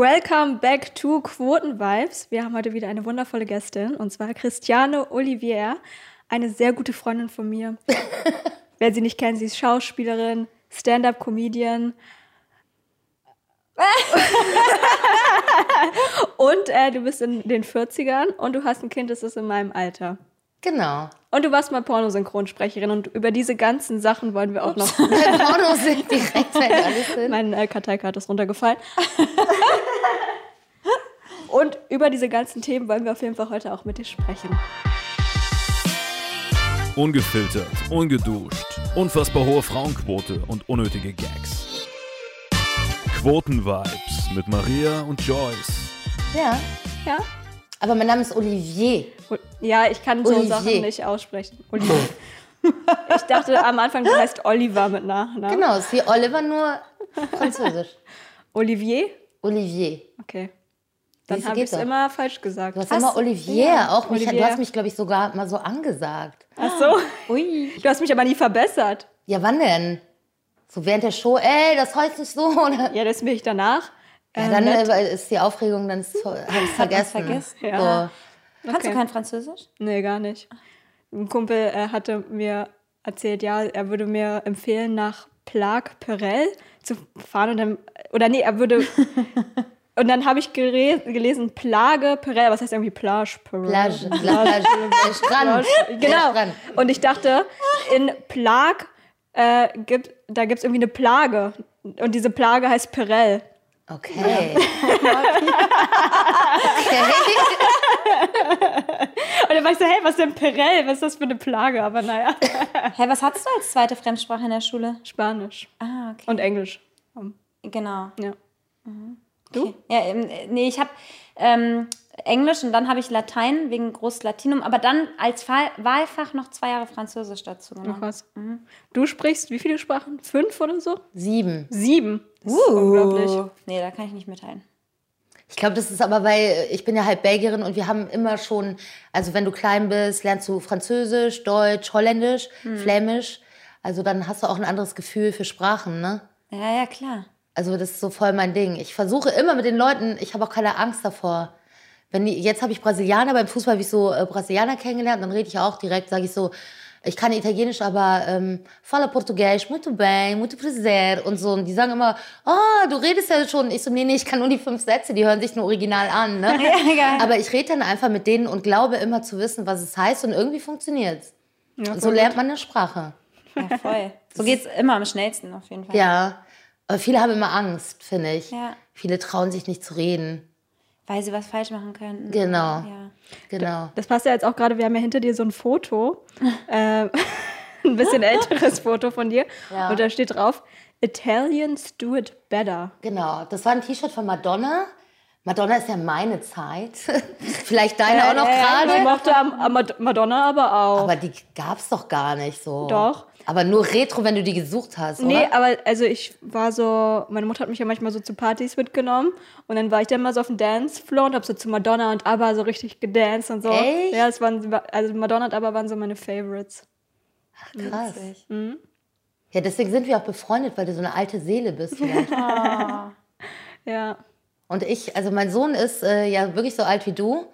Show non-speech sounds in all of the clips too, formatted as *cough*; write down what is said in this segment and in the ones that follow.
Welcome back to Quotenvibes. Wir haben heute wieder eine wundervolle Gästin und zwar Christiane Olivier, eine sehr gute Freundin von mir. *laughs* Wer sie nicht kennt, sie ist Schauspielerin, Stand-up-Comedian. *laughs* und äh, du bist in den 40ern und du hast ein Kind, das ist in meinem Alter. Genau. Und du warst mal Pornosynchronsprecherin und über diese ganzen Sachen wollen wir auch noch. *laughs* Bei Porno sind direkt alles mein äh, Karteikarte ist runtergefallen. Und über diese ganzen Themen wollen wir auf jeden Fall heute auch mit dir sprechen. Ungefiltert, ungeduscht, unfassbar hohe Frauenquote und unnötige Gags. Quotenvibes mit Maria und Joyce. Ja. Ja? Aber mein Name ist Olivier. Ja, ich kann so Olivier. Sachen nicht aussprechen. Olivier. *laughs* ich dachte am Anfang, du heißt Oliver mit Nachnamen. Genau, ist wie Oliver, nur französisch. *laughs* Olivier? Olivier. Okay. Dann habe ich es immer falsch gesagt. Du hast immer Olivier. Auch mich, Olivier. Du hast mich, glaube ich, sogar mal so angesagt. Ach so. Ui. Du hast mich aber nie verbessert. Ja, wann denn? So während der Show, ey, das heißt nicht so. Oder? Ja, das bin ich danach. Ja, Ähm, dann äh, ist die Aufregung, dann habe ich vergessen. vergessen. Ja. Kannst Okay. du kein Französisch? Nee, gar nicht. Ein Kumpel äh, hatte mir erzählt, ja, er würde mir empfehlen, nach Plague Perel zu fahren und dann, oder nee, er würde, *laughs* und dann habe ich gelesen, Plage Perel, was heißt irgendwie Plage Perel? Plage, Plage, Strand. Genau. Strand. Und ich dachte, in Plag äh, gibt, da gibt es irgendwie eine Plage. Und diese Plage heißt Perel. Okay. okay. *laughs* Und dann war ich so, hey, was ist denn Perel? Was ist das für eine Plage? Aber naja, Hä, was hattest du als zweite Fremdsprache in der Schule? Spanisch Ah, okay. und Englisch. Genau. Ja. Du? Ja, ähm, äh, nee, ich habe ähm, Englisch und dann habe ich Latein wegen Großlatinum, aber dann als Wahlfach noch zwei Jahre Französisch dazu Ach genommen. was. Du sprichst wie viele Sprachen? Fünf oder so? Sieben. Sieben. Das ist unglaublich. Nee, da kann ich nicht mitteilen. Ich glaube, das ist aber, weil ich bin ja halb Belgierin und wir haben immer schon, also wenn du klein bist, lernst du Französisch, Deutsch, Holländisch, Flämisch. Also dann hast du auch ein anderes Gefühl für Sprachen, ne? Ja, ja, klar. Also das ist so voll mein Ding. Ich versuche immer mit den Leuten, ich habe auch keine Angst davor. Wenn die, jetzt habe ich Brasilianer, beim Fußball habe ich so äh, Brasilianer kennengelernt, dann rede ich auch direkt, sage ich so, ich kann Italienisch, aber ähm, fala Português, muito bem, muito prazer und so. Und die sagen immer, oh, du redest ja schon. Ich so, nee, nee, ich kann nur die fünf Sätze, die hören sich nur original an. Ne? *laughs* Aber ich rede dann einfach mit denen und glaube immer zu wissen, was es heißt und irgendwie funktioniert's. Ja, so lernt man eine Sprache. Ja, voll. *laughs* so geht's immer am schnellsten auf jeden Fall. Ja, aber viele haben immer Angst, finde ich. Ja. Viele trauen sich nicht zu reden. Weil sie was falsch machen könnten. Genau. Ja. Genau. Das passt ja jetzt auch gerade, wir haben ja hinter dir so ein Foto. *laughs* äh, *laughs* ein bisschen älteres Foto von dir. Ja. Und da steht drauf, Italians do it better. Genau. Das war ein T-Shirt von Madonna. Madonna ist ja meine Zeit. *laughs* Vielleicht deine auch noch Ich gerade. mochte am Mad- Madonna aber auch. Aber die gab's doch gar nicht so. Doch. Aber nur Retro, wenn du die gesucht hast, Nee, oder? aber also ich war so, meine Mutter hat mich ja manchmal so zu Partys mitgenommen und dann war ich dann mal so auf dem Dancefloor und hab so zu Madonna und ABBA so richtig gedanced und so. Echt? Ja, es waren, also Madonna und ABBA waren so meine Favorites. Krass. Witzig. Ja, deswegen sind wir auch befreundet, weil du so eine alte Seele bist. Vielleicht. *laughs* Ja. Und ich, also mein Sohn ist äh, ja wirklich so alt wie du.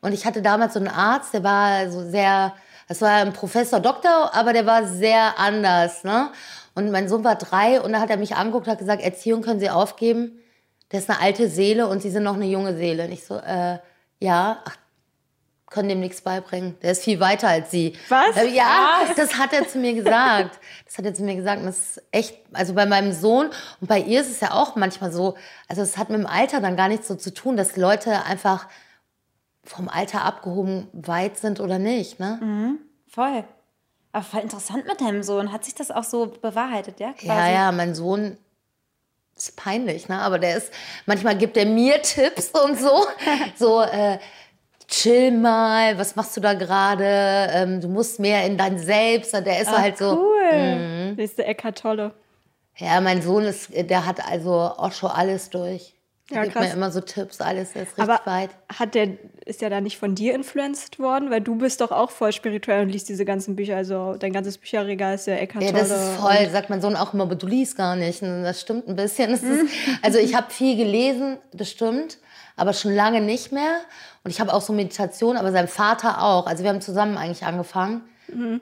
Und ich hatte damals so einen Arzt, der war so sehr, das war ein Professor, Doktor, aber der war sehr anders. Ne? Und mein Sohn war drei und da hat er mich angeguckt und hat gesagt, Erziehung können Sie aufgeben. Der ist eine alte Seele und Sie sind noch eine junge Seele. Und ich so, äh, ja, ach, können dem nichts beibringen. Der ist viel weiter als Sie. Was? Äh, ja, das hat er zu mir gesagt. Das hat er zu mir gesagt. Und das ist echt, also bei meinem Sohn und bei ihr ist es ja auch manchmal so, also es hat mit dem Alter dann gar nichts so zu tun, dass Leute einfach vom Alter abgehoben weit sind oder nicht, ne? Voll. Aber voll interessant mit deinem Sohn. Hat sich das auch so bewahrheitet, ja? Quasi? Ja, ja, mein Sohn ist peinlich, ne? Aber der ist, manchmal gibt er mir Tipps und so. *laughs* So, äh, chill mal, was machst du da gerade? Ähm, du musst mehr in dein Selbst. Und der ist so halt so. Cool. Nächste Eckhart Tolle. Ja, mein Sohn ist, der hat also auch schon alles durch. Ja, gibt krass. mir immer so Tipps, alles ist richtig Aber weit. hat der, ist der da nicht von dir influenced worden? Weil du bist doch auch voll spirituell und liest diese ganzen Bücher. Also dein ganzes Bücherregal ist ja Eckhart Ja, das ist voll, sagt mein Sohn auch immer, aber du liest gar nicht. Und das stimmt ein bisschen. Ist, also ich habe viel gelesen, das stimmt, aber schon lange nicht mehr. Und ich habe auch so Meditation, aber sein Vater auch. Also wir haben zusammen eigentlich angefangen.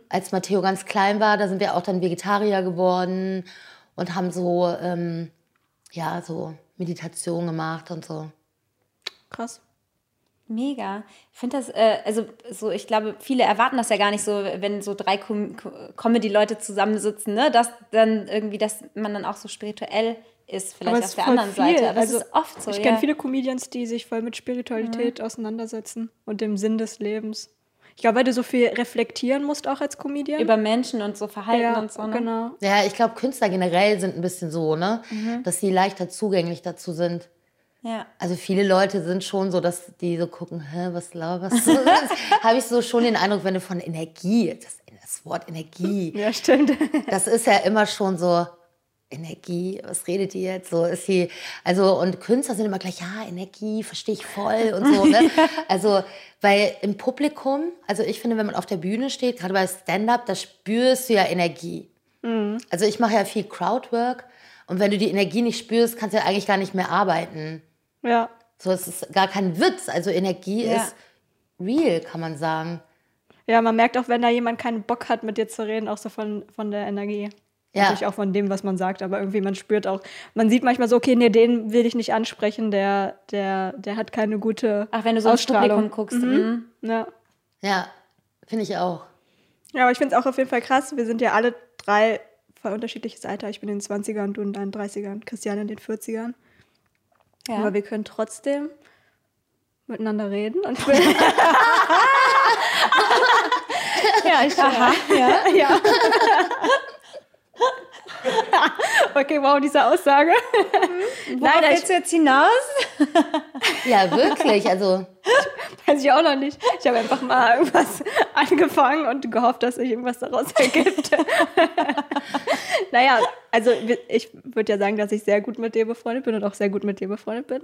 Als Matteo ganz klein war, da sind wir auch dann Vegetarier geworden und haben so, ähm, ja, so Meditation gemacht und so. Krass. Mega. Ich finde das, äh, also so, ich glaube, viele erwarten das ja gar nicht so, wenn so drei Com Co- Comedy-Leute zusammensitzen, ne, dass dann irgendwie, dass man dann auch so spirituell ist, vielleicht auf ist der anderen viel. Seite. Aber Also, es ist oft so. ich ja. kenne viele Comedians, die sich voll mit Spiritualität auseinandersetzen und dem Sinn des Lebens. Ich glaube, weil du so viel reflektieren musst, auch als Comedian. über Menschen und so Verhalten ja, und so. Ne? genau. Ja, ich glaube, Künstler generell sind ein bisschen so, ne? Dass sie leichter zugänglich dazu sind. Ja. Also viele Leute sind schon so, dass die so gucken, hä, was laberst du? *laughs* Habe ich so schon den Eindruck, wenn du von Energie, das, das Wort Energie, Ja, stimmt. das ist ja immer schon so, Energie, was redet ihr jetzt? So ist sie, also und Künstler sind immer gleich, ja, Energie, verstehe ich voll und so. Ne? *laughs* Also, weil im Publikum, also ich finde, wenn man auf der Bühne steht, gerade bei Stand-up, da spürst du ja Energie. Also ich mache ja viel Crowdwork und wenn du die Energie nicht spürst, kannst du ja eigentlich gar nicht mehr arbeiten. Ja. So, es ist gar kein Witz. Also Energie Ja. ist real, kann man sagen. Ja, man merkt auch, wenn da jemand keinen Bock hat, mit dir zu reden, auch so von, von der Energie. Ja. Natürlich auch von dem, was man sagt, aber irgendwie man spürt auch, man sieht manchmal so, okay, nee, den will ich nicht ansprechen, der, der, der hat keine gute Ach, wenn du so Ausstrahlung. Publikum guckst. mhm. Ja. Ja, finde ich auch. ja, aber ich finde es auch auf jeden Fall krass. Wir sind ja alle drei voll unterschiedliches Alter. Ich bin in den 20ern, du in deinen 30ern, Christian in den 40ern. Ja. Aber wir können trotzdem miteinander reden. Und *laughs* *laughs* ja, ich, Aha, ja. *laughs* ja. *laughs* okay, wow, diese Aussage. Worauf Nein, willst du jetzt hinaus? *laughs* Ja, wirklich. Also, Weiß ich auch noch nicht. Ich habe einfach mal irgendwas angefangen und gehofft, dass sich irgendwas daraus *laughs* ergibt. naja, also ich würde ja sagen, dass ich sehr gut mit dir befreundet bin und auch sehr gut mit dir befreundet bin.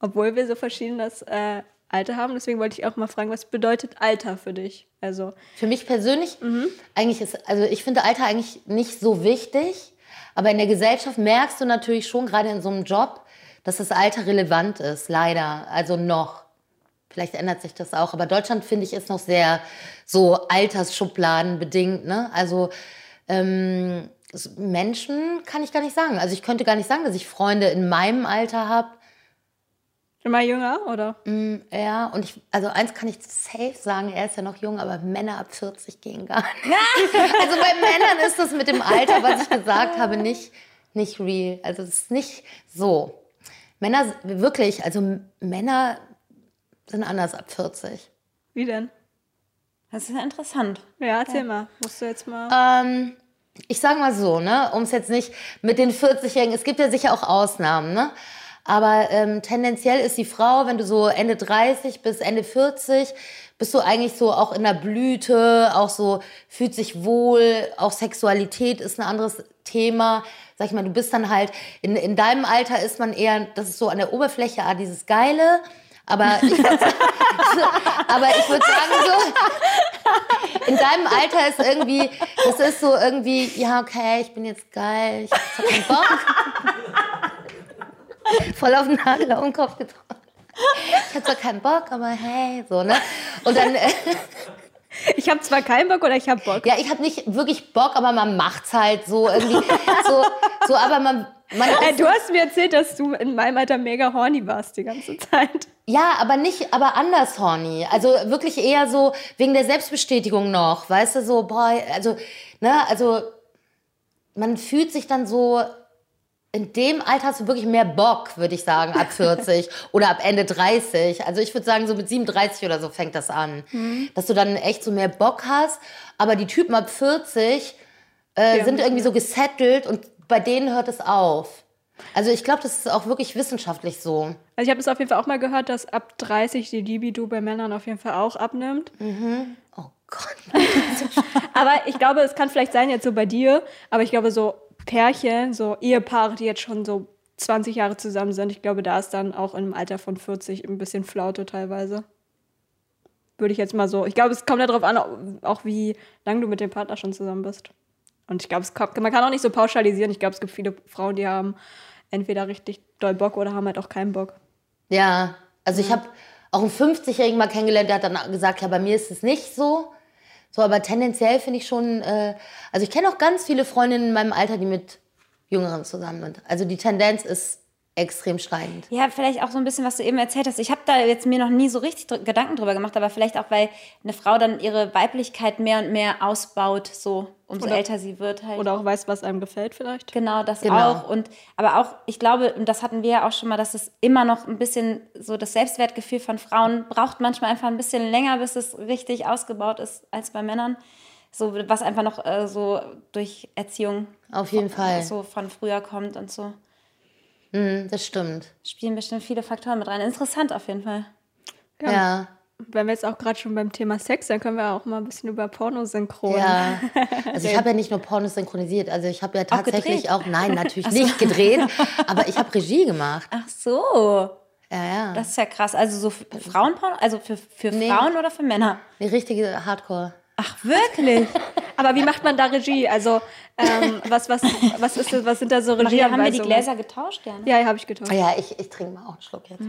Obwohl wir so verschiedenes äh, Alter haben. Deswegen wollte ich auch mal fragen, was bedeutet Alter für dich? Also, für mich persönlich, eigentlich ist, also ich finde Alter eigentlich nicht so wichtig. Aber in der Gesellschaft merkst du natürlich schon, gerade in so einem Job, dass das Alter relevant ist. Leider. Also noch. Vielleicht ändert sich das auch. Aber Deutschland, finde ich, ist noch sehr so Altersschubladen bedingt. Ne? Also ähm, Menschen kann ich gar nicht sagen. Also ich könnte gar nicht sagen, dass ich Freunde in meinem Alter habe. Immer jünger, oder? Ja, und ich, also eins kann ich safe sagen, er ist ja noch jung, aber Männer ab 40 gehen gar nicht. *laughs* also bei Männern ist das mit dem Alter, was ich gesagt habe, nicht, nicht real. Also es ist nicht so. Männer, wirklich, also Männer sind anders ab 40. Wie denn? Das ist ja interessant. Ja, erzähl mal. Musst du jetzt mal. Ähm, ich sage mal so, ne, um es jetzt nicht mit den 40-Jährigen, es gibt ja sicher auch Ausnahmen, ne? Aber ähm, tendenziell ist die Frau, wenn du so Ende 30 bis Ende 40, bist du eigentlich so auch in der Blüte, auch so fühlt sich wohl, auch Sexualität ist ein anderes Thema. Sag ich mal, du bist dann halt, in, in deinem Alter ist man eher, das ist so an der Oberfläche, ah, dieses Geile. Aber ich würd, *laughs* würde sagen, so, in deinem Alter ist irgendwie, das ist so irgendwie, ja, okay, ich bin jetzt geil, ich hab keinen Bock. Voll auf den Nagel auf den Kopf getroffen. Ich hab zwar keinen Bock, aber hey, so, ne? Und dann, äh, Ich habe zwar keinen Bock oder ich habe Bock. ja, ich hab nicht wirklich Bock, aber man macht's halt so irgendwie, so, so, aber man, man Äh, ist, du hast mir erzählt, dass du in meinem Alter mega horny warst die ganze Zeit. Ja, aber nicht, aber anders horny. Also wirklich eher so wegen der Selbstbestätigung noch, weißt du, so, boah, also, ne, also man fühlt sich dann so, in dem Alter hast du wirklich mehr Bock, würde ich sagen, ab 40 *laughs* oder ab Ende 30. Also ich würde sagen, so mit 37 oder so fängt das an. Dass du dann echt so mehr Bock hast. Aber die Typen ab 40 äh, Ja. sind irgendwie so gesettelt und bei denen hört es auf. Also ich glaube, das ist auch wirklich wissenschaftlich so. Also ich habe es auf jeden Fall auch mal gehört, dass ab 30 die Libido bei Männern auf jeden Fall auch abnimmt. Oh *laughs* Gott. Aber ich glaube, es kann vielleicht sein jetzt so bei dir, aber ich glaube so Pärchen, so Ehepaare, die jetzt schon so 20 Jahre zusammen sind. Ich glaube, da ist dann auch im Alter von 40 ein bisschen Flaute teilweise. Würde ich jetzt mal so. Ich glaube, es kommt ja darauf an, auch wie lange du mit dem Partner schon zusammen bist. Und ich glaube, kommt, man kann auch nicht so pauschalisieren. Ich glaube, es gibt viele Frauen, die haben entweder richtig doll Bock oder haben halt auch keinen Bock. Ja, also ich habe auch einen 50-Jährigen mal kennengelernt, der hat dann gesagt, ja, bei mir ist es nicht so. So, aber tendenziell finde ich schon, äh, also ich kenne auch ganz viele Freundinnen in meinem Alter, die mit Jüngeren zusammen sind. Also die Tendenz ist extrem steigend. Ja, vielleicht auch so ein bisschen, was du eben erzählt hast. Ich habe da jetzt mir noch nie so richtig dr Gedanken drüber gemacht, aber vielleicht auch, weil eine Frau dann ihre Weiblichkeit mehr und mehr ausbaut, so umso Oder- älter sie wird halt. Oder auch weiß, was einem gefällt vielleicht. Genau, das Genau. auch. Und aber auch, ich glaube, und das hatten wir ja auch schon mal, dass es immer noch ein bisschen so das Selbstwertgefühl von Frauen braucht manchmal einfach ein bisschen länger, bis es richtig ausgebaut ist als bei Männern. So, was einfach noch äh, so durch Erziehung Auf jeden Fall. so von früher kommt und so. Mhm, das stimmt. Spielen bestimmt viele Faktoren mit rein. Interessant auf jeden Fall. Ja. Ja. Wenn wir jetzt auch gerade schon beim Thema Sex, dann können wir auch mal ein bisschen über Pornosynchron. Ja, *laughs* also ich habe ja nicht nur Pornos synchronisiert, also ich habe ja tatsächlich gedreht? auch, nein, natürlich nicht gedreht, *laughs* aber ich habe Regie gemacht. Ach so, Ja, ja. das ist ja krass. Also so für Frauenporno, also für, für Nee. Frauen oder für Männer? Eine richtige Hardcore. Ach wirklich? Aber wie macht man da Regie? Also, ähm, was, was, was, ist was sind da so Maria, haben wir die Regieanweisungen? Gläser getauscht? Ja, ne? Ja, ja habe ich getan. Ah ja, ich, ich trinke mal auch einen Schluck jetzt.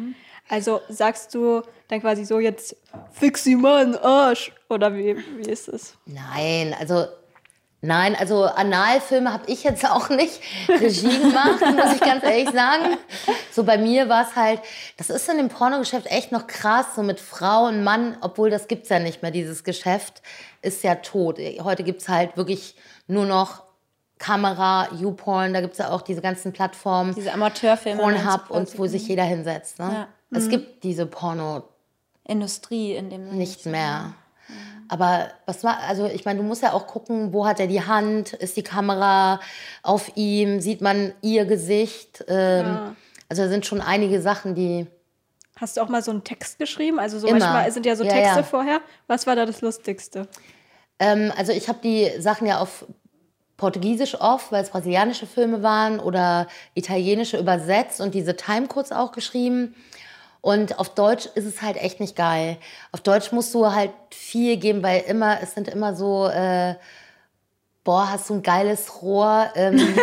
Also sagst du dann quasi so jetzt, fix sie mal in Arsch. Oder wie, wie ist es? Nein, also nein, also Analfilme habe ich jetzt *laughs* auch nicht Regie gemacht, muss ich ganz ehrlich sagen. So bei mir war es halt, das ist in dem Pornogeschäft echt noch krass, so mit Frau und Mann, obwohl das gibt's ja nicht mehr, dieses Geschäft ist ja tot. Heute gibt's halt wirklich nur noch Kamera, YouPorn, da gibt's ja auch diese ganzen Plattformen, Diese Amateurfilme. Pornhub und wo sich jeder hinsetzt. Ne? Ja. Es gibt diese Porno Industrie in dem Sinne. nicht mehr. Aber was war, also ich meine, du musst ja auch gucken, wo hat er die Hand, ist die Kamera auf ihm, sieht man ihr Gesicht. Ähm, Also da sind schon einige Sachen, die. Hast du auch mal so einen Text geschrieben? Also so Immer. manchmal sind ja so Ja, Texte ja. vorher. Was war da das Lustigste? Ähm, also ich habe die Sachen ja auf Portugiesisch oft, weil es brasilianische Filme waren oder italienische übersetzt und diese Timecodes auch geschrieben. Und auf Deutsch ist es halt echt nicht geil. Auf Deutsch musst du halt viel geben, weil immer, es sind immer so, äh, boah, hast du ein geiles Rohr. Ähm, *laughs*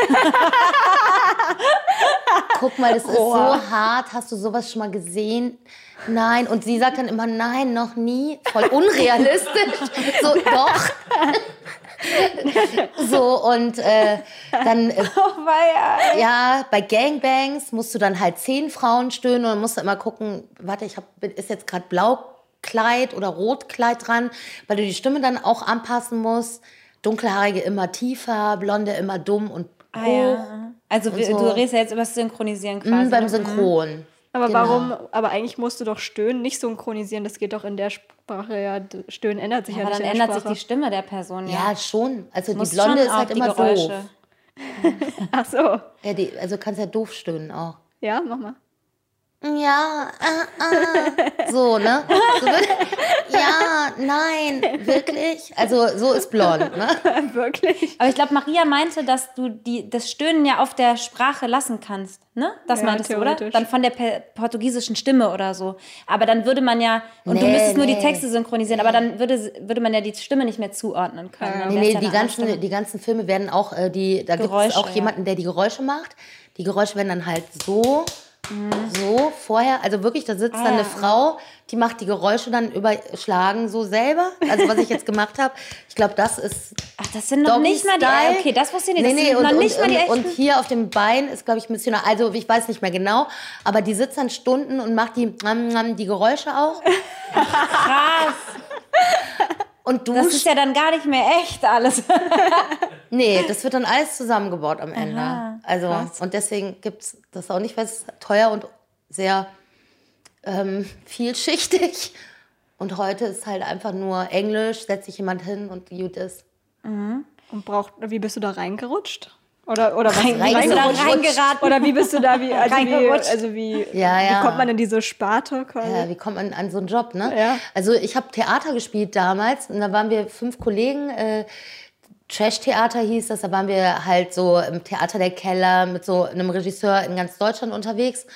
Guck mal, das ist so hart. Hast du sowas schon mal gesehen? Nein. Und sie sagt dann immer, nein, noch nie. Voll unrealistisch. so, doch. *laughs* so, und äh, dann, äh, *laughs* Oh, ja, bei Gangbangs musst du dann halt zehn Frauen stöhnen und musst du immer gucken, warte, ich hab, ist jetzt gerade Blaukleid oder Rotkleid dran, weil du die Stimme dann auch anpassen musst. Dunkelhaarige immer tiefer, Blonde immer dumm und hoch. Ah, ja. Also so. du redest ja jetzt über das Synchronisieren quasi. Mhm, beim ne? Synchron. Aber Genau. warum, aber eigentlich musst du doch Stöhnen nicht synchronisieren. Das geht doch in der Sprache ja. Stöhnen ändert sich ja, Aber nicht dann in der ändert sich die Stimme der Person, ja. Ja, schon. Also die Blonde ist halt die immer Geräusche. doof. *laughs* *laughs* Ach so. Ja, die, also kannst ja doof stöhnen auch. Ja, mach mal. Ja, äh, äh. so, ne? So wird, ja, nein, wirklich? Also so ist blond, ne? *laughs* Wirklich? Aber ich glaube, Maria meinte, dass du die, das Stöhnen ja auf der Sprache lassen kannst. Ne? Das Ja, meintest du, oder? Dann von der portugiesischen Stimme oder so. Aber dann würde man ja, und du Nee, müsstest nur die nee. Texte synchronisieren, aber dann würde, würde man ja die Stimme nicht mehr zuordnen können. Dann Nee, nee, ja die ganzen, die ganzen Filme werden auch, äh, die, da gibt es Geräusche, auch ja. jemanden, der die Geräusche macht. Die Geräusche werden dann halt so, so vorher, also wirklich, da sitzt Ah, dann eine ja. Frau, die macht die Geräusche dann überschlagen so selber. Also was ich jetzt gemacht habe, ich glaube, das ist Ach, das sind noch Doggy nicht mal die. Style. Okay, das wusste ich nicht. Das Nee, nee, sind und, noch und, nicht mal die und, echten. und hier auf dem Bein ist, glaube ich, Missionar. Also ich weiß nicht mehr genau, aber die sitzt dann Stunden und macht die, mm, mm, die Geräusche auch. *laughs* Krass. Und Das duscht. ist ja dann gar nicht mehr echt alles. *laughs* Nee, das wird dann alles zusammengebaut am Ende. Aha, also, krass. und deswegen gibt es das auch nicht, weil es teuer und sehr ähm, vielschichtig. Und heute ist halt einfach nur Englisch, setzt sich jemand hin und gut ist. Und braucht, wie bist du da reingerutscht? Oder, oder was? Rein- Wie bist du da reingerutscht. reingeraten? Oder wie bist du da, wie, also wie, also wie, Ja, ja. wie kommt man in diese Sparte quasi? Ja, wie kommt man an so einen Job, ne? Ja. Also ich habe Theater gespielt damals und da waren wir fünf Kollegen. Äh, Trash-Theater hieß das. Da waren wir halt so im Theater der Keller mit so einem Regisseur in ganz Deutschland unterwegs.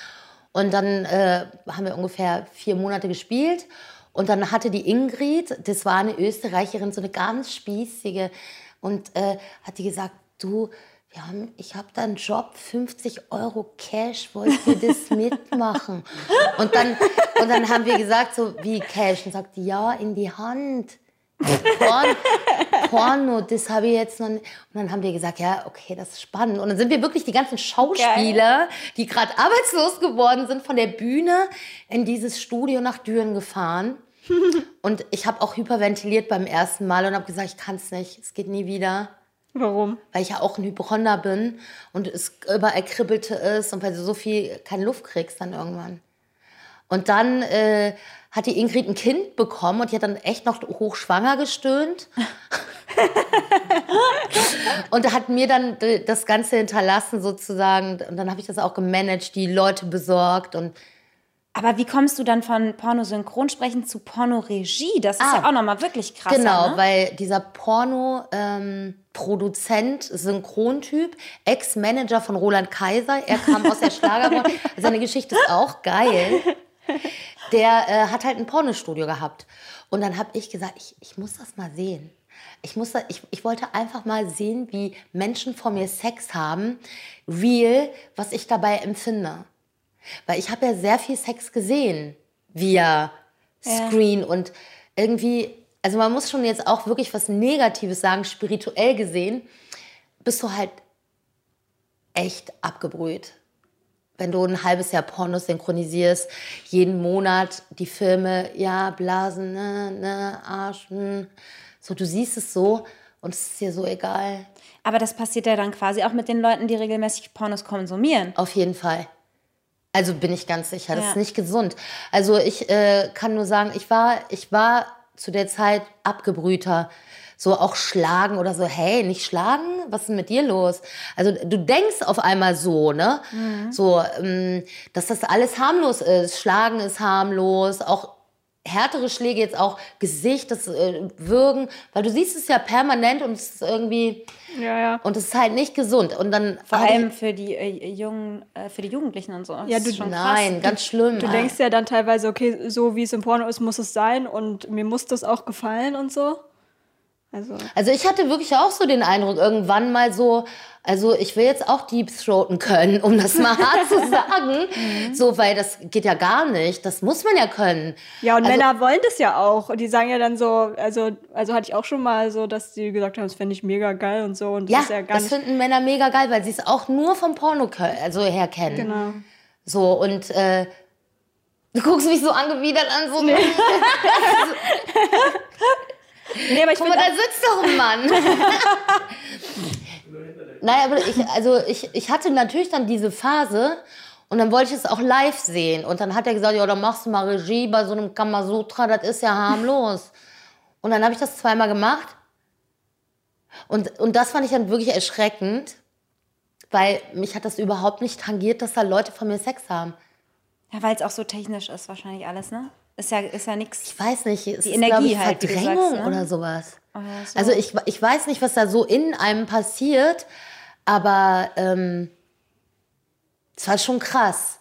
Und dann äh, haben wir ungefähr vier Monate gespielt. Und dann hatte die Ingrid, das war eine Österreicherin, so eine ganz spießige, und äh, hat die gesagt, du, wir haben, ich habe da einen Job, 50 Euro Cash, wollt ihr das *laughs* mitmachen? Und dann, und dann haben wir gesagt, so wie Cash? Und sagt ja, in die Hand. Porn, Porno, das habe ich jetzt noch nicht. Und dann haben wir gesagt, ja, okay, das ist spannend. Und dann sind wir wirklich die ganzen Schauspieler, die gerade arbeitslos geworden sind, von der Bühne in dieses Studio nach Düren gefahren. *laughs* Und ich habe auch hyperventiliert beim ersten Mal und habe gesagt, ich kann es nicht, es geht nie wieder. Warum? Weil ich ja auch ein Hypochonder bin und es überall kribbelte ist und weil du so viel keine Luft kriegst dann irgendwann. Und dann äh, hat die Ingrid ein Kind bekommen und die hat dann echt noch hochschwanger gestöhnt. *laughs* und hat mir dann das Ganze hinterlassen sozusagen. Und dann habe ich das auch gemanagt, die Leute besorgt und aber wie kommst du dann von Pornosynchronsprechen zu Pornoregie? Das ist ah, ja auch nochmal wirklich krass. Genau, ne? weil dieser Porno-Produzent, ähm, Synchrontyp, Ex-Manager von Roland Kaiser, er kam aus der Schlagerbranche, *laughs* seine Geschichte ist auch geil. Der äh, hat halt ein Pornostudio gehabt. Und dann habe ich gesagt, ich, ich muss das mal sehen. Ich, muss da, ich, ich wollte einfach mal sehen, wie Menschen vor mir Sex haben, real, was ich dabei empfinde. Weil ich habe ja sehr viel Sex gesehen via Screen ja. und irgendwie, also man muss schon jetzt auch wirklich was Negatives sagen, spirituell gesehen, bist du halt echt abgebrüht. Wenn du ein halbes Jahr Pornos synchronisierst, jeden Monat die Filme, ja, Blasen, ne, ne, Arsch, hm. so, du siehst es so und es ist dir so egal. Aber das passiert ja dann quasi auch mit den Leuten, die regelmäßig Pornos konsumieren. Auf jeden Fall. Also bin ich ganz sicher, das ja. ist nicht gesund. Also ich äh, kann nur sagen, ich war, ich war zu der Zeit abgebrühter. So auch schlagen oder so, hey, nicht schlagen? Was ist denn mit dir los? Also du denkst auf einmal so, ne? Mhm. So, ähm, dass das alles harmlos ist. Schlagen ist harmlos, auch härtere Schläge, jetzt auch Gesicht, das äh, Würgen, weil du siehst es ja permanent und es ist irgendwie ja, ja. und es ist halt nicht gesund und dann vor allem für die äh, jungen, äh, für die Jugendlichen und so. Ja, du schon nein, krass. ganz schlimm. Du, du denkst ja dann teilweise, okay, so wie es im Porno ist, muss es sein und mir muss das auch gefallen und so. Also. also ich hatte wirklich auch so den Eindruck, irgendwann mal so, also ich will jetzt auch Deep Throaten können, um das mal *laughs* hart zu sagen. Mhm. So, weil das geht ja gar nicht. Das muss man ja können. Ja, und also, Männer wollen das ja auch. Und die sagen ja dann so, also, also hatte ich auch schon mal so, dass die gesagt haben, das fände ich mega geil und so. Und das ja, ja das finden Männer mega geil, weil sie es auch nur vom Porno also her kennen. Genau. So, und äh, du guckst mich so angewidert an, so. Nee. *laughs* Nee, aber ich Guck mal, da sitzt doch ein Mann. *laughs* Nein, aber ich, also ich, ich hatte natürlich dann diese Phase und dann wollte ich es auch live sehen. Und dann hat er gesagt, ja, dann machst du mal Regie bei so einem Kamasutra, das ist ja harmlos. Und dann habe ich das zweimal gemacht. Und, und das fand ich dann wirklich erschreckend, weil mich hat das überhaupt nicht tangiert, dass da Leute von mir Sex haben. Ja, weil es auch so technisch ist wahrscheinlich alles, ne? Ist ja, ist ja nichts. Ich weiß nicht, es die ist, Energie ich, halt, Verdrängung sagst, ne? oder sowas. Oh, so. Also ich, ich weiß nicht, was da so in einem passiert, aber ähm, es war schon krass.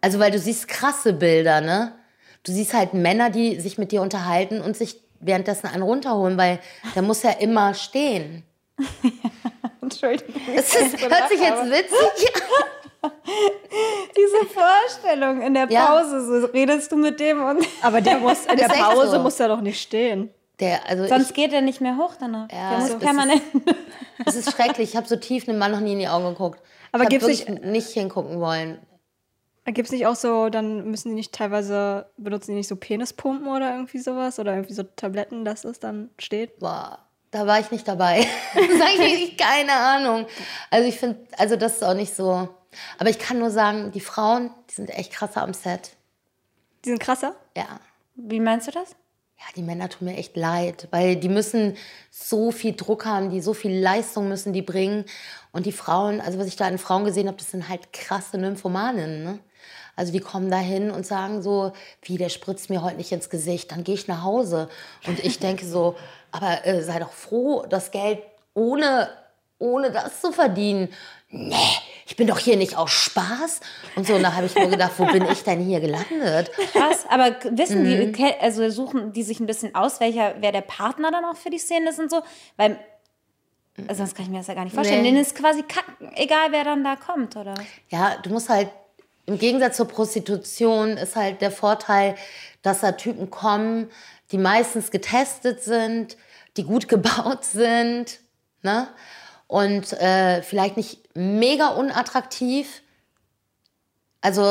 Also weil du siehst krasse Bilder, ne? Du siehst halt Männer, die sich mit dir unterhalten und sich währenddessen einen runterholen, weil der muss ja immer stehen. *laughs* Entschuldigung. Es ist, hört sich jetzt witzig *laughs* Diese Vorstellung in der Pause, ja. so redest du mit dem und. Aber der muss in der Pause so. muss er doch nicht stehen. Der, also Sonst ich, geht er nicht mehr hoch danach. Ja, der muss permanent. Es ist, *laughs* ist schrecklich. Ich habe so tief einem Mann noch nie in die Augen geguckt. Aber gibt es nicht, nicht hingucken wollen. Gibt es nicht auch so, dann müssen die nicht teilweise, benutzen die nicht so Penispumpen oder irgendwie sowas? Oder irgendwie so Tabletten, dass es dann steht? Boah, da war ich nicht dabei. *laughs* Sag ich *laughs* keine Ahnung. Also ich finde, also das ist auch nicht so. Aber ich kann nur sagen, die Frauen, die sind echt krasser am Set. Die sind krasser? Ja. Wie meinst du das? Ja, die Männer tun mir echt leid, weil die müssen so viel Druck haben, die so viel Leistung müssen die bringen. Und die Frauen, also was ich da an Frauen gesehen habe, das sind halt krasse Nymphomanen. Ne? Also die kommen da hin und sagen so, wie, der spritzt mir heute nicht ins Gesicht, dann gehe ich nach Hause. Und ich denke so, aber äh, sei doch froh, das Geld ohne, ohne das zu verdienen. Nee, ich bin doch hier nicht aus Spaß. Und so, und da habe ich nur gedacht, wo bin ich denn hier gelandet? Krass, aber wissen Mhm. die, also suchen die sich ein bisschen aus, welcher, wer der Partner dann auch für die Szene ist und so? Weil, also sonst kann ich mir das ja gar nicht vorstellen. Nee. Denen ist quasi kack, egal wer dann da kommt, oder? Ja, du musst halt, im Gegensatz zur Prostitution ist halt der Vorteil, dass da Typen kommen, die meistens getestet sind, die gut *laughs* gebaut sind, ne? Und äh, vielleicht nicht mega unattraktiv. Also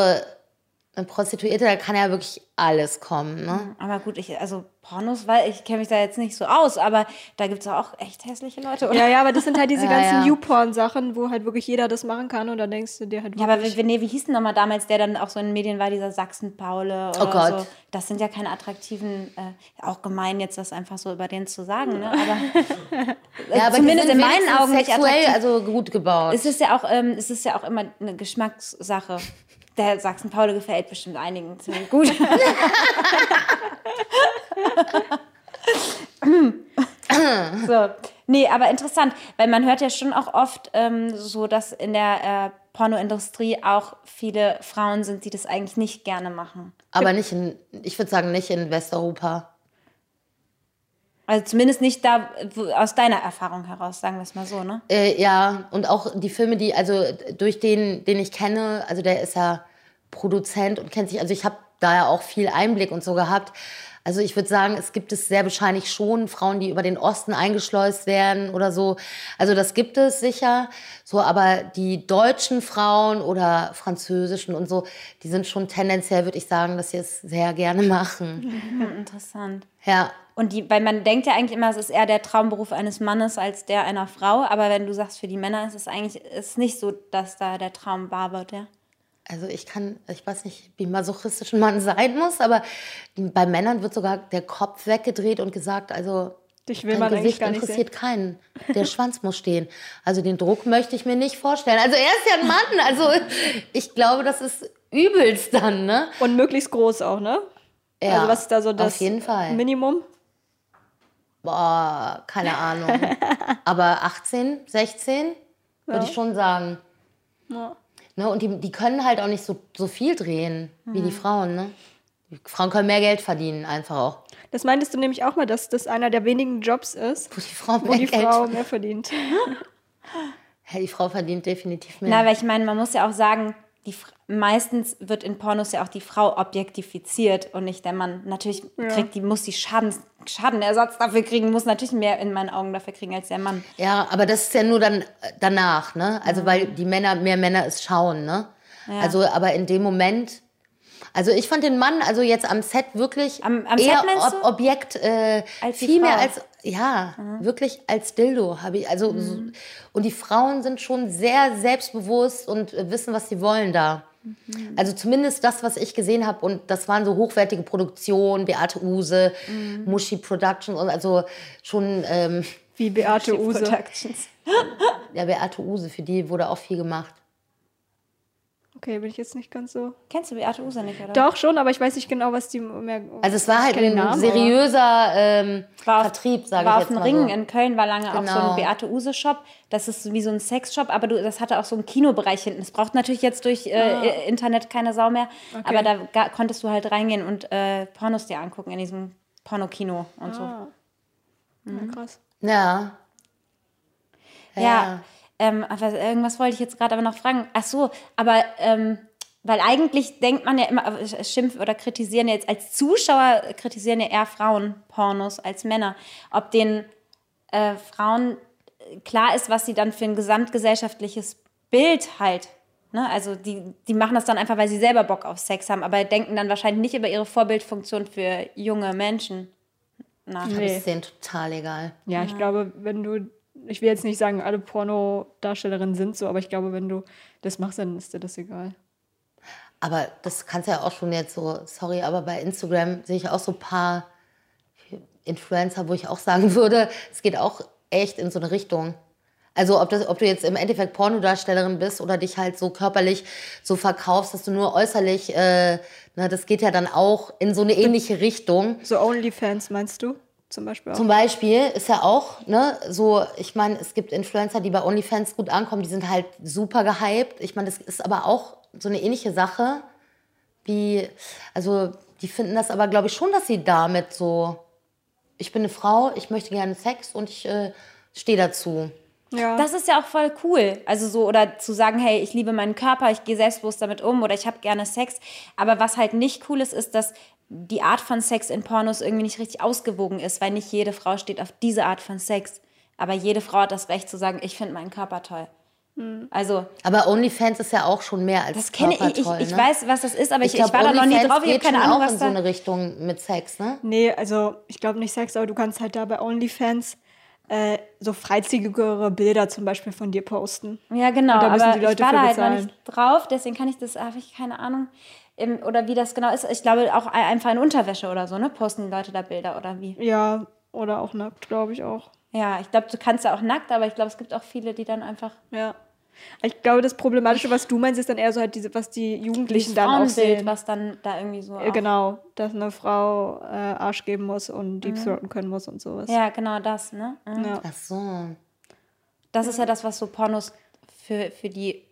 eine Prostituierte, da kann ja wirklich alles kommen, ne? Aber gut, ich, also Pornos, weil ich kenne mich da jetzt nicht so aus, aber da gibt es auch echt hässliche Leute, oder? Ja, ja, aber das sind halt diese *laughs* Ja, ganzen ja. Newporn-Sachen, wo halt wirklich jeder das machen kann und dann denkst du dir halt Ja, aber wie, nee, wie hieß denn nochmal damals, der dann auch so in den Medien war, dieser Sachsen-Paule oder Oh Gott. so? Das sind ja keine attraktiven, äh, auch gemein jetzt das einfach so über den zu sagen, ne? Aber *laughs* Ja, aber die zumindest in meinen Augen nicht sexuell, attraktiv. also gut gebaut. es ist ja auch, ähm, es ist ja auch immer eine Geschmackssache. Der Sachsen-Paule gefällt bestimmt einigen ziemlich gut. *laughs* so. Nee, aber interessant, weil man hört ja schon auch oft ähm, so, dass in der äh, Pornoindustrie auch viele Frauen sind, die das eigentlich nicht gerne machen. Aber nicht in, ich würde sagen, nicht in Westeuropa. Also zumindest nicht da aus deiner Erfahrung heraus, sagen wir es mal so, ne? Äh, ja, und auch die Filme, die, also durch den, den ich kenne, also der ist ja Produzent und kennt sich, also ich habe da ja auch viel Einblick und so gehabt. Also ich würde sagen, es gibt es sehr wahrscheinlich schon Frauen, die über den Osten eingeschleust werden oder so. Also das gibt es sicher. So, aber die deutschen Frauen oder französischen und so, die sind schon tendenziell, würde ich sagen, dass sie es sehr gerne machen. *laughs* Interessant. Ja, Und die, weil man denkt ja eigentlich immer, es ist eher der Traumberuf eines Mannes als der einer Frau. Aber wenn du sagst, für die Männer ist es eigentlich ist nicht so, dass da der Traum wahr wird, ja? Also ich kann, ich weiß nicht, wie masochistisch ein Mann sein muss, aber bei Männern wird sogar der Kopf weggedreht und gesagt, also Dich will dein man eigentlich Gesicht gar nicht interessiert keinen. Der Schwanz muss stehen. Also den Druck möchte ich mir nicht vorstellen. Also er ist ja ein Mann, also ich glaube, das ist übelst dann, ne? und möglichst groß auch, ne? Ja, also was ist da so das auf jeden Fall. Minimum? Boah, keine Ahnung. *laughs* Aber 18, 16 würde ich schon sagen. Ja. Ne, und die, die können halt auch nicht so, so viel drehen wie Mhm. die Frauen, ne? Die Frauen können mehr Geld verdienen, einfach auch. Das meintest du nämlich auch mal, dass das einer der wenigen Jobs ist, Wo die Frau mehr die Frau *laughs* mehr verdient. Ja, die Frau verdient definitiv mehr. Na, weil ich meine, man muss ja auch sagen, die, meistens wird in Pornos ja auch die Frau objektifiziert und nicht der Mann. Natürlich kriegt die, muss die Schadens, Schadenersatz dafür kriegen, muss natürlich mehr in meinen Augen dafür kriegen als der Mann. ja, aber das ist ja nur dann äh, danach, ne? Also weil die Männer, mehr Männer es schauen, ne? Also, aber in dem Moment. Also ich fand den Mann, also jetzt am Set wirklich Am- am eher Set Ob? Objekt, äh, viel mehr als, ja, wirklich als Dildo habe ich. Also, so, Mhm. und die Frauen sind schon sehr selbstbewusst und äh, wissen, was sie wollen da. Mhm. Also zumindest das, was ich gesehen habe. Und das waren so hochwertige Produktionen, Beate Use, Mhm. Muschi Productions und also schon, ähm, Wie Beate Use. Productions. ja, Beate Use, für die wurde auch viel gemacht. Okay, bin ich jetzt nicht ganz so. Kennst du Beate User nicht, oder? Doch schon, aber ich weiß nicht genau, was die mehr. Also es war halt ein Namen, seriöser ähm, War auf- Vertrieb, sage war ich auf jetzt dem mal Ring so. in Köln, war lange auch so Genau. ein Beate Use Shop. Das ist wie so ein Sexshop, aber du, das hatte auch so einen Kinobereich hinten. Das braucht natürlich jetzt durch äh, Internet keine Sau mehr, aber da ga, konntest du halt reingehen und äh, Pornos dir angucken in diesem Pornokino und so. Ah. Ja, krass. Ja. Ja, ähm, aber irgendwas wollte ich jetzt gerade aber noch fragen. Ach so, aber ähm, weil eigentlich denkt man ja immer, äh, schimpf oder kritisieren jetzt als Zuschauer kritisieren ja eher Frauen Pornos als Männer. Ob den äh, Frauen klar ist, was sie dann für ein gesamtgesellschaftliches Bild halt. Ne? Also die, die machen das dann einfach, weil sie selber Bock auf Sex haben, aber denken dann wahrscheinlich nicht über ihre Vorbildfunktion für junge Menschen nach. Das Nee. ist denen total egal. Ja, ich glaube, wenn du. Ich will jetzt nicht sagen, alle Pornodarstellerinnen sind so, aber ich glaube, wenn du das machst, dann ist dir das egal. Aber das kannst du ja auch schon jetzt so, sorry, aber bei Instagram sehe ich auch so ein paar Influencer, wo ich auch sagen *laughs* würde, es geht auch echt in so eine Richtung. Also ob, das, ob du jetzt im Endeffekt Pornodarstellerin bist oder dich halt so körperlich so verkaufst, dass du nur äußerlich, äh, na, das geht ja dann auch in so eine ähnliche Richtung. So Onlyfans meinst du? Zum Beispiel auch. Zum Beispiel ist ja auch, ne, so, ich meine, es gibt Influencer, die bei OnlyFans gut ankommen, die sind halt super gehypt. Ich meine, das ist aber auch so eine ähnliche Sache wie, also die finden das aber, glaube ich, schon, dass sie damit so, ich bin eine Frau, ich möchte gerne Sex und ich äh, stehe dazu. ja. Das ist ja auch voll cool. Also so, oder zu sagen, hey, ich liebe meinen Körper, ich gehe selbstbewusst damit um oder ich habe gerne Sex. Aber was halt nicht cool ist, ist, dass die Art von Sex in Pornos irgendwie nicht richtig ausgewogen ist, weil nicht jede Frau steht auf diese Art von Sex. Aber jede Frau hat das Recht zu sagen, ich finde meinen Körper toll. Also, Aber OnlyFans ist ja auch schon mehr als das kenne ich. Ich, körpertoll, ich ne? weiß, was das ist, aber ich, ich, glaub, war da noch nie OnlyFans drauf. Ich habe geht keine schon Ahnung, auch was in so eine Richtung mit Sex, ne? Nee, also ich glaube nicht Sex, aber du kannst halt da bei OnlyFans äh, so freizügigere Bilder zum Beispiel von dir posten. Ja, genau, Und da müssen aber die Leute ich war da halt noch nicht drauf, deswegen kann ich das, habe ich keine Ahnung. Oder wie das genau ist. Ich glaube auch einfach in Unterwäsche oder so, ne? Posten die Leute da Bilder oder wie? Ja, oder auch nackt, glaube ich auch. Ja, ich glaube, du kannst ja auch nackt, aber ich glaube, es gibt auch viele, die dann einfach Ja. Ich glaube, das Problematische, was du meinst, ist dann eher so halt diese, was die Jugendlichen dann auch sehen. was dann da irgendwie so. Äh, Auch, Genau, dass eine Frau äh, Arsch geben muss und Deep Throaten können muss und sowas. Ja, genau das, ne? Mhm. Ja. Ach so. Das ist ja das, was so Pornos für, für die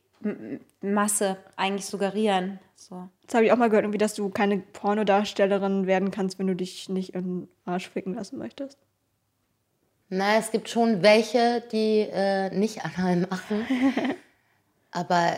Masse eigentlich suggerieren. So. Das habe ich auch mal gehört, irgendwie, dass du keine Pornodarstellerin werden kannst, wenn du dich nicht in den Arsch ficken lassen möchtest. Na, es gibt schon welche, die äh, nicht *laughs* Anal machen. Aber,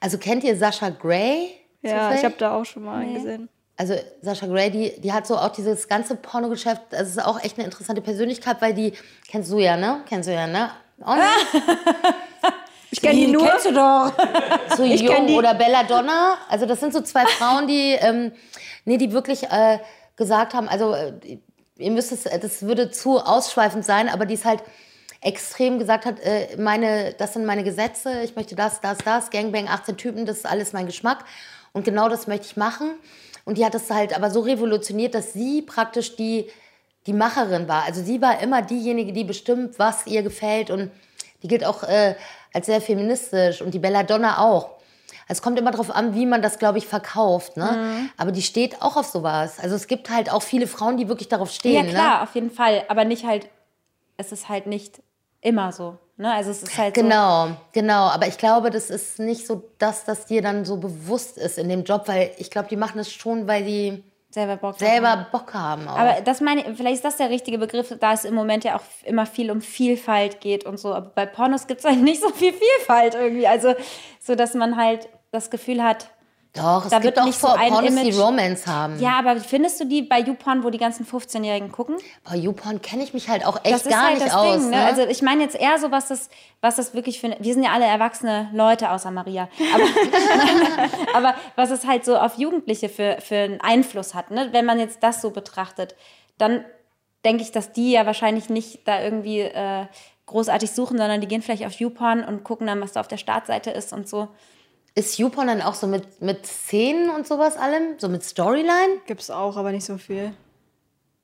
also kennt ihr Sascha Gray? Ja, zufällig? ich habe da auch schon mal einen gesehen. Also Sascha Gray, die, die hat so auch dieses ganze Pornogeschäft, das ist auch echt eine interessante Persönlichkeit, weil die, kennst du ja, ne? Kennst du ja, ne? Oh, ne? *laughs* Ich kenne die nur. du doch. *laughs* So kenn Jung oder Belladonna. Also das sind so zwei *laughs* Frauen, die, ähm, nee, die wirklich äh, gesagt haben, also äh, ihr müsst es, das würde zu ausschweifend sein, aber die es halt extrem gesagt hat, äh, meine, das sind meine Gesetze, ich möchte das, das, das, Gangbang, 18 Typen, das ist alles mein Geschmack. Und genau das möchte ich machen. Und die hat es halt aber so revolutioniert, dass sie praktisch die, die Macherin war. Also sie war immer diejenige, die bestimmt, was ihr gefällt. Und die gilt auch äh, als sehr feministisch. Und die Belladonna auch. Es kommt immer darauf an, wie man das, glaube ich, verkauft. Ne? Mhm. Aber die steht auch auf sowas. Also es gibt halt auch viele Frauen, die wirklich darauf Ja, stehen. klar, Ne? auf jeden Fall. Aber nicht halt, es ist halt nicht immer so. Ne? Also es ist halt Genau, genau. Aber ich glaube, das ist nicht so das, das dir dann so bewusst ist in dem Job, weil ich glaube, die machen das schon, weil die so selber Bock haben. selber Bock haben. Auch. Aber das meine, vielleicht ist das der richtige Begriff, da es im Moment ja auch immer viel um Vielfalt geht und so. Aber bei Pornos gibt es halt nicht so viel Vielfalt irgendwie. Also, so dass man halt das Gefühl hat, Doch, es da gibt wird auch nicht so ein Pornos, die Image- Romance haben. ja, aber findest du die bei YouPorn, wo die ganzen 15-Jährigen gucken? Bei YouPorn kenne ich mich halt auch echt Das ist gar halt nicht das aus. Ding, ne? ne? Also ich meine jetzt eher so, was das, was das wirklich für. Wir sind ja alle erwachsene Leute außer Maria. Aber, *laughs* *laughs* aber was es halt so auf Jugendliche für, für einen Einfluss hat, ne? Wenn man jetzt das so betrachtet, dann denke ich, dass die ja wahrscheinlich nicht da irgendwie äh, großartig suchen, sondern die gehen vielleicht auf YouPorn und gucken dann, was da auf der Startseite ist und so. Ist YouPorn dann auch so mit, mit Szenen und sowas allem? So mit Storyline? Gibt's auch, aber nicht so viel.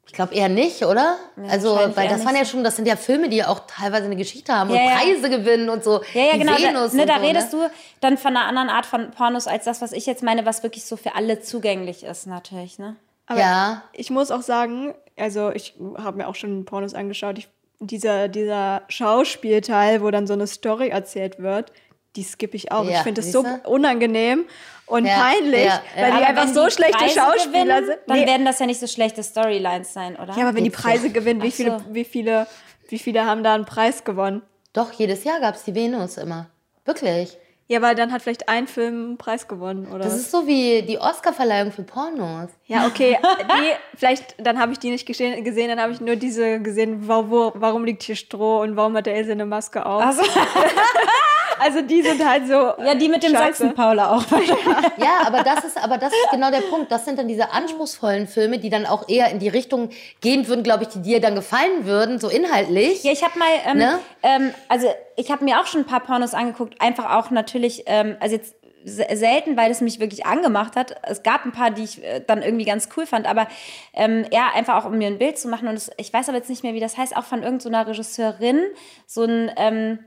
Ich glaube eher nicht, oder? also, wahrscheinlich weil das waren ja schon, das sind ja Filme, die ja auch teilweise eine Geschichte haben Ja, und ja. Preise gewinnen und so. Ja, ja, Wie genau. Venus da ne, da so, redest ne? du dann von einer anderen Art von Pornos als das, was ich jetzt meine, was wirklich so für alle zugänglich ist, natürlich, ne? Aber Ja. ich muss auch sagen, also ich habe mir auch schon Pornos angeschaut. Ich, dieser, dieser Schauspielteil, wo dann so eine Story erzählt wird, die skippe ich auch. Ja, ich finde es so unangenehm und Ja, peinlich, ja, ja. weil die Aber einfach so die schlechte Preise Schauspieler gewinnen, sind. Dann Nee, werden das ja nicht so schlechte Storylines sein, oder? ja, aber wenn die Preise gewinnen, wie Ach viele, so. wie viele, wie viele haben da einen Preis gewonnen? Doch, jedes Jahr gab es die Venus immer. Wirklich. Ja, weil dann hat vielleicht ein Film einen Preis gewonnen, oder? Das ist so wie die Oscar-Verleihung für Pornos. Ja, okay. *laughs* Die, vielleicht, dann habe ich die nicht gesehen, gesehen dann habe ich nur diese gesehen, wo, wo, warum liegt hier Stroh und warum hat der Else eine Maske auf. Also, *laughs* Also die sind halt so. ja, die mit dem. Sachsen-Paula auch. *laughs* Ja, aber das ist, aber das ist genau der Punkt. Das sind dann diese anspruchsvollen Filme, die dann auch eher in die Richtung gehen würden, glaube ich, die dir dann gefallen würden, so inhaltlich. Ja, ich habe mal, ähm, Ne? ähm, also ich habe mir auch schon ein paar Pornos angeguckt, einfach auch natürlich, ähm, also jetzt se- selten, weil es mich wirklich angemacht hat. Es gab ein paar, die ich äh, dann irgendwie ganz cool fand, aber ähm, eher einfach auch, um mir ein Bild zu machen. Und es, ich weiß aber jetzt nicht mehr, wie das heißt, auch von irgendeiner Regisseurin, so ein ähm,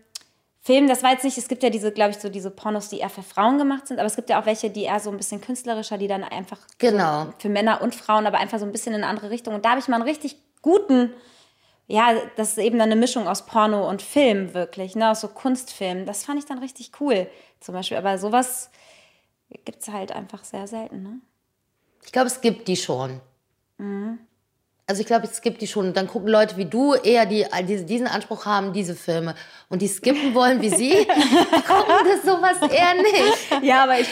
Film, das war jetzt nicht, es gibt ja diese, glaube ich, so diese Pornos, die eher für Frauen gemacht sind, aber es gibt ja auch welche, die eher so ein bisschen künstlerischer, die dann einfach Genau. so für Männer und Frauen, aber einfach so ein bisschen in eine andere Richtung. Und da habe ich mal einen richtig guten, ja, das ist eben dann eine Mischung aus Porno und Film wirklich, ne, aus so Kunstfilm. Das fand ich dann richtig cool, zum Beispiel. Aber sowas gibt es halt einfach sehr selten, ne? Ich glaube, es gibt die schon. Also ich glaube, es gibt die schon. Und dann gucken Leute wie du eher, die, die diesen Anspruch haben, diese Filme. Und die skippen wollen wie sie, *laughs* gucken das sowas eher nicht. Ja, aber ich,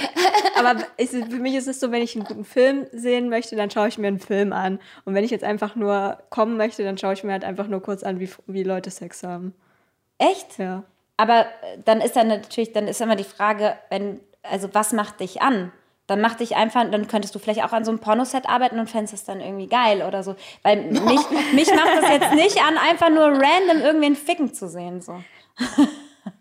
aber ich, für mich ist es so, wenn ich einen guten Film sehen möchte, dann schaue ich mir einen Film an. Und wenn ich jetzt einfach nur kommen möchte, dann schaue ich mir halt einfach nur kurz an, wie, wie Leute Sex haben. Echt? Ja. Aber dann ist dann natürlich, dann ist immer die Frage, wenn, also was macht dich an? Dann macht dich einfach, dann könntest du vielleicht auch an so einem Pornoset arbeiten und fändest es dann irgendwie geil oder so. Weil *laughs* mich, mich macht das jetzt nicht an, einfach nur random irgendwen ficken zu sehen. So. *laughs*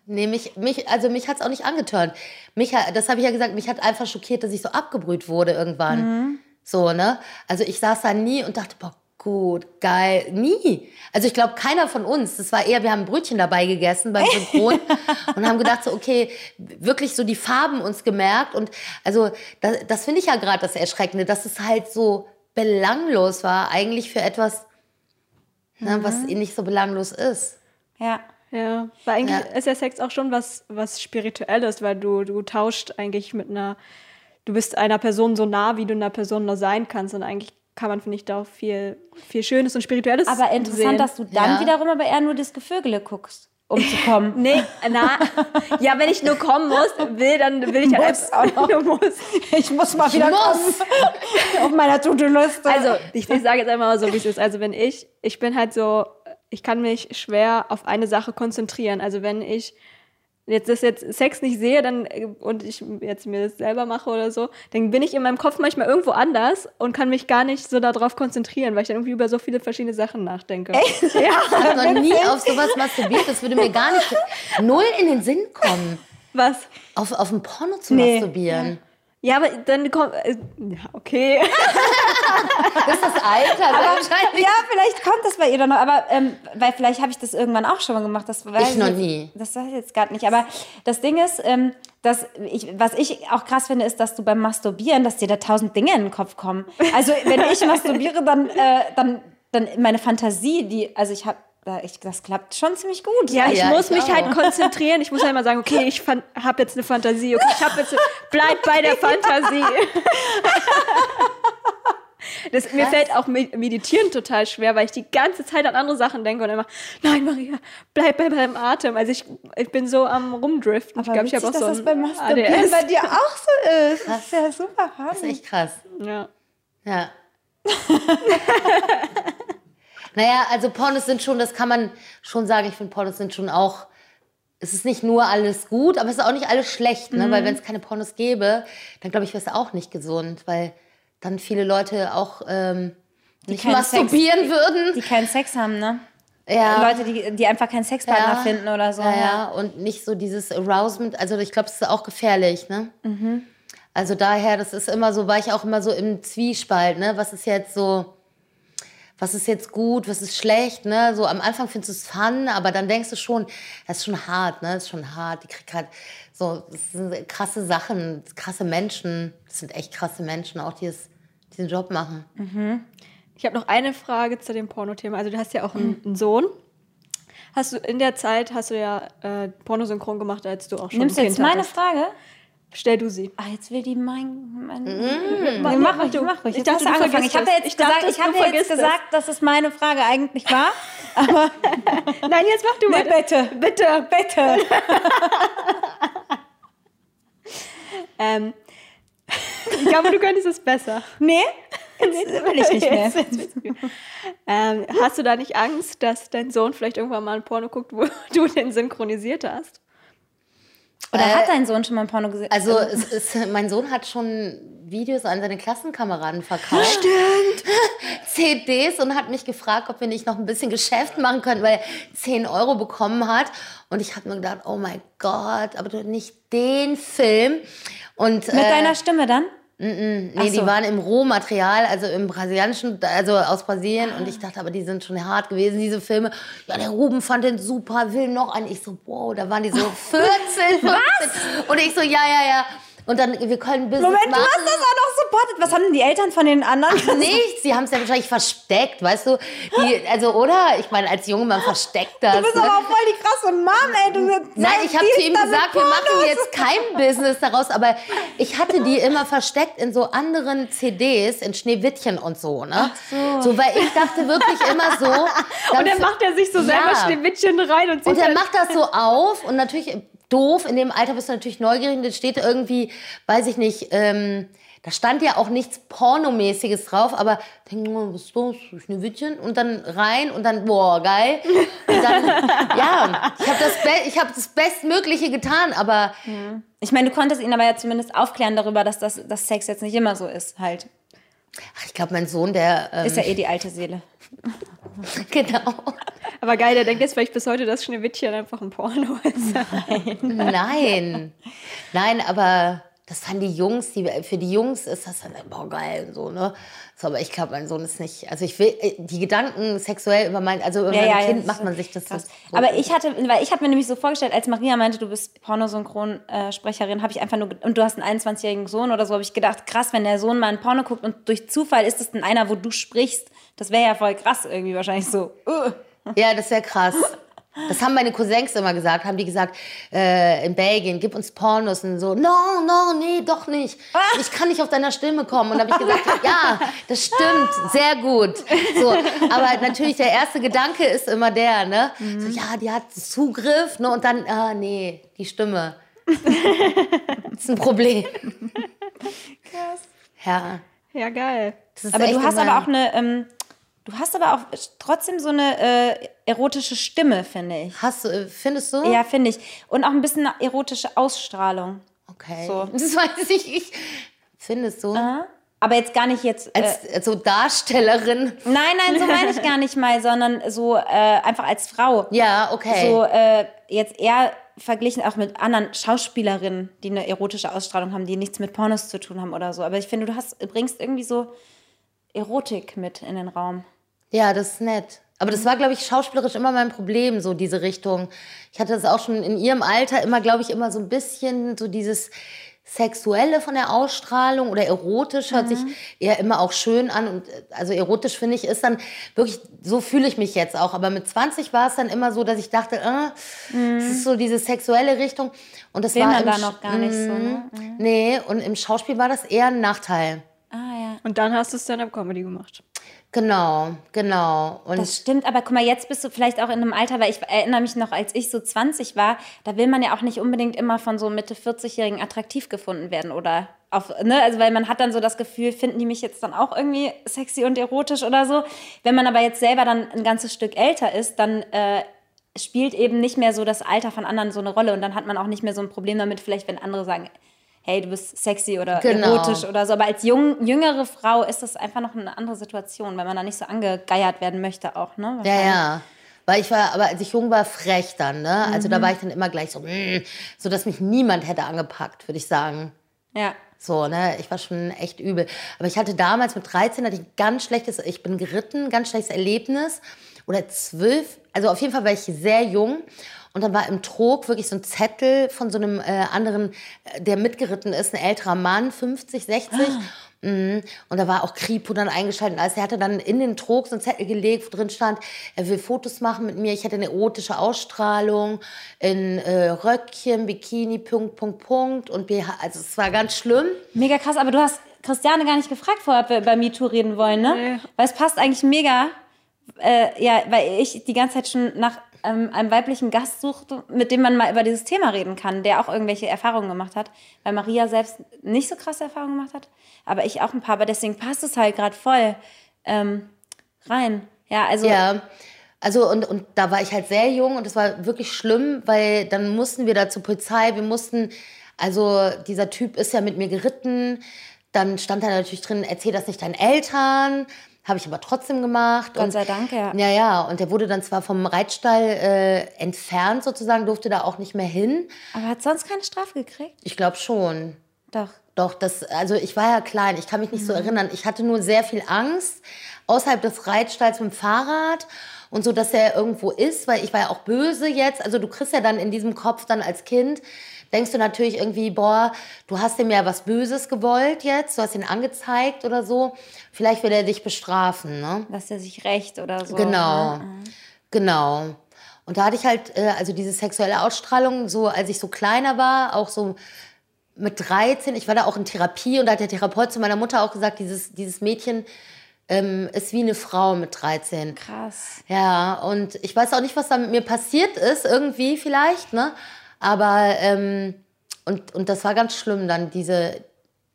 Nee, mich, mich, also mich hat es auch nicht angeturnt. Mich, das habe ich ja gesagt, mich hat einfach schockiert, dass ich so abgebrüht wurde irgendwann. So, ne? Also ich saß da nie und dachte, boah, gut, geil. Nie. Also ich glaube, keiner von uns, das war eher, wir haben Brötchen dabei gegessen beim *laughs* Synchron und haben gedacht so, okay, wirklich so die Farben uns gemerkt. Und also das, das finde ich ja gerade das Erschreckende, dass es halt so belanglos war, eigentlich für etwas, ne, was nicht so belanglos ist. Ja. Ja, weil eigentlich Ja. ist ja Sex auch schon was, was Spirituelles, weil du, du tauscht eigentlich mit einer, du bist einer Person so nah, wie du einer Person nur sein kannst. Und eigentlich kann man, finde ich, da auch viel, viel Schönes und Spirituelles Aber interessant, sehen. dass du dann Ja. wiederum aber eher nur das Gevögele guckst, um zu *laughs* kommen. Nee, na, *laughs* ja, wenn ich nur kommen muss, will, dann will ich halt Muss auch noch. *laughs* du musst. Ich muss mal wieder muss. kommen auf meiner To-Do-Liste. Also, ich, ich sage jetzt einmal mal so, wie es ist. Also, wenn ich, ich bin halt so, ich kann mich schwer auf eine Sache konzentrieren. Also, wenn ich jetzt das jetzt Sex nicht sehe dann, äh, und ich jetzt mir das selber mache oder so, dann bin ich in meinem Kopf manchmal irgendwo anders und kann mich gar nicht so darauf konzentrieren, weil ich dann irgendwie über so viele verschiedene Sachen nachdenke. Ich habe noch nie auf sowas masturbiert. Das würde mir gar nicht null in den Sinn kommen, Was? auf, auf ein Porno zu Nee. masturbieren. Ja, aber dann kommt. Äh, ja, okay. *laughs* Das ist das Alter wahrscheinlich. ja, vielleicht kommt das bei ihr dann noch, aber ähm, weil vielleicht habe ich das irgendwann auch schon mal gemacht. Das weiß Ich noch jetzt, nie. Das weiß ich jetzt gerade nicht. Aber das Ding ist, ähm, dass ich, was ich auch krass finde, ist, dass du beim Masturbieren, dass dir da tausend Dinge in den Kopf kommen. Also wenn ich *laughs* masturbiere, dann, äh, dann, dann meine Fantasie, die, also ich habe, ich, das klappt schon ziemlich gut. Ja, ich Ja, muss ich mich auch. halt konzentrieren. Ich muss halt mal sagen, okay, *laughs* ich habe jetzt eine Fantasie. Okay, ich habe jetzt. Bleib bei der *laughs* Fantasie. Das, mir fällt auch Me- Meditieren total schwer, weil ich die ganze Zeit an andere Sachen denke und immer, nein, Maria, bleib bei deinem Atem. Also ich, ich bin so am Rumdriften. ich glaube, ich habe auch dass so das ein beim Masturbieren ADS. bei dir auch so ist. Das ist ja super Das ist funny. echt krass. Ja. Ja. *laughs* naja, also Pornos sind schon, das kann man schon sagen, ich finde Pornos sind schon auch, es ist nicht nur alles gut, aber es ist auch nicht alles schlecht, ne? weil wenn es keine Pornos gäbe, dann glaube ich, wäre es auch nicht gesund, weil dann viele Leute auch ähm, nicht masturbieren würden. Die keinen Sex haben, ne? Ja. Leute, die, die einfach keinen Sexpartner finden oder so. Ja, ja, und nicht so dieses Arousement. Also ich glaube, das ist auch gefährlich, ne? Mhm. Also daher, das ist immer so, war ich auch immer so im Zwiespalt, ne? Was ist jetzt so, was ist jetzt gut, was ist schlecht, ne? So am Anfang findest du es fun, aber dann denkst du schon, das ist schon hart, ne? Das ist schon hart. Die kriegt halt so, das sind krasse Sachen, krasse Menschen. Das sind echt krasse Menschen, auch die es, diesen Job machen. Ich habe noch eine Frage zu dem Pornothema. Also du hast ja auch einen, einen Sohn. Hast du in der Zeit hast du ja äh, Pornosynchron gemacht, als du auch schon Nimmst du ein jetzt Kind meine hattest. Frage? Stell du sie. Ah, jetzt will die mein. mein Mach, mach ruhig, mach ruhig. Ich dachte, du angefangen. Ich habe ja jetzt Ich dachte, gesagt, ich du habe ja jetzt gesagt, dass es meine Frage eigentlich war. *laughs* Nein, jetzt mach du mal. bitte. Bitte. Bitte. *laughs* Ähm, ich glaube, du könntest es besser. Nee, jetzt will ich nicht mehr. Jetzt- jetzt ähm, hast du da nicht Angst, dass dein Sohn vielleicht irgendwann mal ein Porno guckt, wo *laughs* du den synchronisiert hast? Oder hat dein Sohn schon mal ein Porno gesehen? Also es ist, mein Sohn hat schon Videos an seine Klassenkameraden verkauft. Stimmt. *laughs* CDs und hat mich gefragt, ob wir nicht noch ein bisschen Geschäft machen können, weil er 10 Euro bekommen hat. Und ich habe mir gedacht, oh mein Gott, aber du nicht den Film. Und, Mit äh, deiner Stimme dann? Nee, Ach die so. waren im Rohmaterial, also im brasilianischen, also aus Brasilien. Und ich dachte, aber die sind schon hart gewesen, diese Filme. Ja, der Ruben fand den super, will noch einen. Ich so, wow, da waren die so *laughs* 14, 15. Und ich so, ja, ja, ja. Und dann, wir können Business Moment, du machen. hast das auch noch supportet. Was haben denn die Eltern von den anderen? Nichts, sie haben es ja wahrscheinlich versteckt, weißt du? Die, also, oder? Ich meine, als Junge, man versteckt das. Du bist ne? aber auch voll die krasse Mom, ey. Du Nein, ich habe zu ihm gesagt, wir machen jetzt kein Business daraus, aber ich hatte die immer versteckt in so anderen CDs, in Schneewittchen und so, ne? so. weil ich dachte wirklich immer so. *laughs* Und dann macht er sich so selber Ja. Schneewittchen rein und Und er halt- macht das so auf und natürlich doof, in dem Alter bist du natürlich neugierig, und da steht irgendwie, weiß ich nicht, ähm, da stand ja auch nichts Pornomäßiges drauf, aber denk mal, was ist los, Schneewittchen? Und dann rein und dann, boah, geil. Und dann, *laughs* ja, ich habe das, Be ich hab das Bestmögliche getan, aber Ich meine, du konntest ihn aber ja zumindest aufklären darüber, dass das dass Sex jetzt nicht immer so ist, halt. ach, ich glaube, mein Sohn, der, ähm, Ist ja eh die alte Seele. *laughs* *laughs* genau. Aber geil, der denkt jetzt vielleicht bis heute, dass Schneewittchen einfach ein Porno ist. Nein. Nein, aber das fanden die Jungs, die, für die Jungs ist das dann, boah, geil und so, ne? So, aber ich glaube, mein Sohn ist nicht, also ich will, äh, die Gedanken sexuell über mein, also über Ja, mein ja, Kind macht man sich das so. Aber ich hatte, weil ich habe mir nämlich so vorgestellt, als Maria meinte, du bist Pornosynchronsprecherin, habe ich einfach nur, und du hast einen 21-jährigen Sohn oder so, habe ich gedacht, krass, wenn der Sohn mal ein Porno guckt und durch Zufall ist es dann einer, wo du sprichst, das wäre ja voll krass irgendwie wahrscheinlich so. Uh. Ja, das wäre krass. Das haben meine Cousins immer gesagt, haben die gesagt, äh, in Belgien, gib uns Pornos und so, no, no, nee, doch nicht. Ich kann nicht auf deiner Stimme kommen. Und habe ich gesagt, *laughs* ja, das stimmt, sehr gut. So, aber natürlich der erste Gedanke ist immer der, ne? So, ja, die hat Zugriff, ne? Und dann, ah, nee, die Stimme. Das *laughs* ist ein Problem. Krass. Ja. Ja, geil. Aber du hast aber auch eine, ähm, du hast aber auch trotzdem so eine äh, erotische Stimme, finde ich. Hast du, äh, findest du? Ja, finde ich. Und auch ein bisschen eine erotische Ausstrahlung. Okay. So. *laughs* Das weiß ich. ich findest du? Aber jetzt gar nicht jetzt. Äh, Als, als so Darstellerin. nein, nein, so meine ich *laughs* gar nicht mal, sondern so äh, einfach als Frau. Ja, okay. So äh, jetzt eher verglichen auch mit anderen Schauspielerinnen, die eine erotische Ausstrahlung haben, die nichts mit Pornos zu tun haben oder so. Aber ich finde, du hast, bringst irgendwie so Erotik mit in den Raum. Ja, das ist nett. Aber das war, glaube ich, schauspielerisch immer mein Problem, so diese Richtung. Ich hatte das auch schon in ihrem Alter immer, glaube ich, immer so ein bisschen so dieses Sexuelle von der Ausstrahlung oder erotisch hört sich eher immer auch schön an. Und äh, also erotisch finde ich ist dann wirklich, so fühle ich mich jetzt auch. Aber mit 20 war es dann immer so, dass ich dachte, äh, es ist so diese sexuelle Richtung. Und das Will war im da noch gar nicht so, ne? Mhm. Nee, und im Schauspiel war das eher ein Nachteil. Ah ja. Und dann hast du Stand-Up-Comedy gemacht. Genau, genau. Und Das stimmt, aber guck mal, jetzt bist du vielleicht auch in einem Alter, weil ich erinnere mich noch, als ich so 20 war, da will man ja auch nicht unbedingt immer von so Mitte 40-Jährigen attraktiv gefunden werden oder auf, ne, also weil man hat dann so das Gefühl, finden die mich jetzt dann auch irgendwie sexy und erotisch oder so. Wenn man aber jetzt selber dann ein ganzes Stück älter ist, dann äh, spielt eben nicht mehr so das Alter von anderen so eine Rolle und dann hat man auch nicht mehr so ein Problem damit, vielleicht wenn andere sagen, hey, du bist sexy oder Genau. erotisch oder so. Aber als jung, jüngere Frau ist das einfach noch eine andere Situation, weil man da nicht so angegeiert werden möchte auch, ne? Ja, ja. Weil ich war, aber als ich jung war, frech dann, ne? Also Mhm. da war ich dann immer gleich so, mm, so dass mich niemand hätte angepackt, würde ich sagen. Ja. So, ne? Ich war schon echt übel. Aber ich hatte damals mit 13 hatte ich ein ganz schlechtes, ich bin geritten, ganz schlechtes Erlebnis. Oder zwölf, also auf jeden Fall war ich sehr jung. Und dann war im Trog wirklich so ein Zettel von so einem äh, anderen, äh, der mitgeritten ist, ein älterer Mann, 50, 60. Mhm. Und da war auch Kripo dann eingeschaltet. Also er hatte dann in den Trog so einen Zettel gelegt, wo drin stand, er will Fotos machen mit mir. Ich hätte eine erotische Ausstrahlung in äh, Röckchen, Bikini, Punkt, Punkt, Punkt. Und BH. Also es war ganz schlimm. Mega krass, aber du hast Christiane gar nicht gefragt vorher, ob wir über MeToo reden wollen, ne? Nee. Weil es passt eigentlich mega. Äh, ja, weil ich die ganze Zeit schon nach ähm, einem weiblichen Gast suchte, mit dem man mal über dieses Thema reden kann, der auch irgendwelche Erfahrungen gemacht hat. Weil Maria selbst nicht so krasse Erfahrungen gemacht hat, aber ich auch ein paar. Aber deswegen passt es halt gerade voll ähm, rein. Ja, also Ja. Also und, und da war ich halt sehr jung und es war wirklich schlimm, weil dann mussten wir da zur Polizei, wir mussten, also dieser Typ ist ja mit mir geritten, dann stand da natürlich drin, erzähl das nicht deinen Eltern, habe ich aber trotzdem gemacht. Gott sei Dank, ja. Ja, ja, und der wurde dann zwar vom Reitstall äh, entfernt sozusagen, durfte da auch nicht mehr hin. Aber hat sonst keine Strafe gekriegt? Ich glaube schon. Doch. doch, das, also ich war ja klein, ich kann mich nicht Mhm. so erinnern. Ich hatte nur sehr viel Angst außerhalb des Reitstalls mit dem Fahrrad und so, dass er irgendwo ist, weil ich war ja auch böse jetzt. Also du kriegst ja dann in diesem Kopf dann als Kind, denkst du natürlich irgendwie, boah, du hast ihm ja was Böses gewollt jetzt, du hast ihn angezeigt oder so. Vielleicht will er dich bestrafen, ne? Dass er sich rächt oder so. Genau, Ne? genau. Und da hatte ich halt, äh, also diese sexuelle Ausstrahlung, so als ich so kleiner war, auch so mit 13, ich war da auch in Therapie und da hat der Therapeut zu meiner Mutter auch gesagt, dieses, dieses Mädchen ähm, ist wie eine Frau mit 13. Krass. Ja, und ich weiß auch nicht, was da mit mir passiert ist, irgendwie vielleicht, ne? Aber, ähm, und, und das war ganz schlimm, dann diese,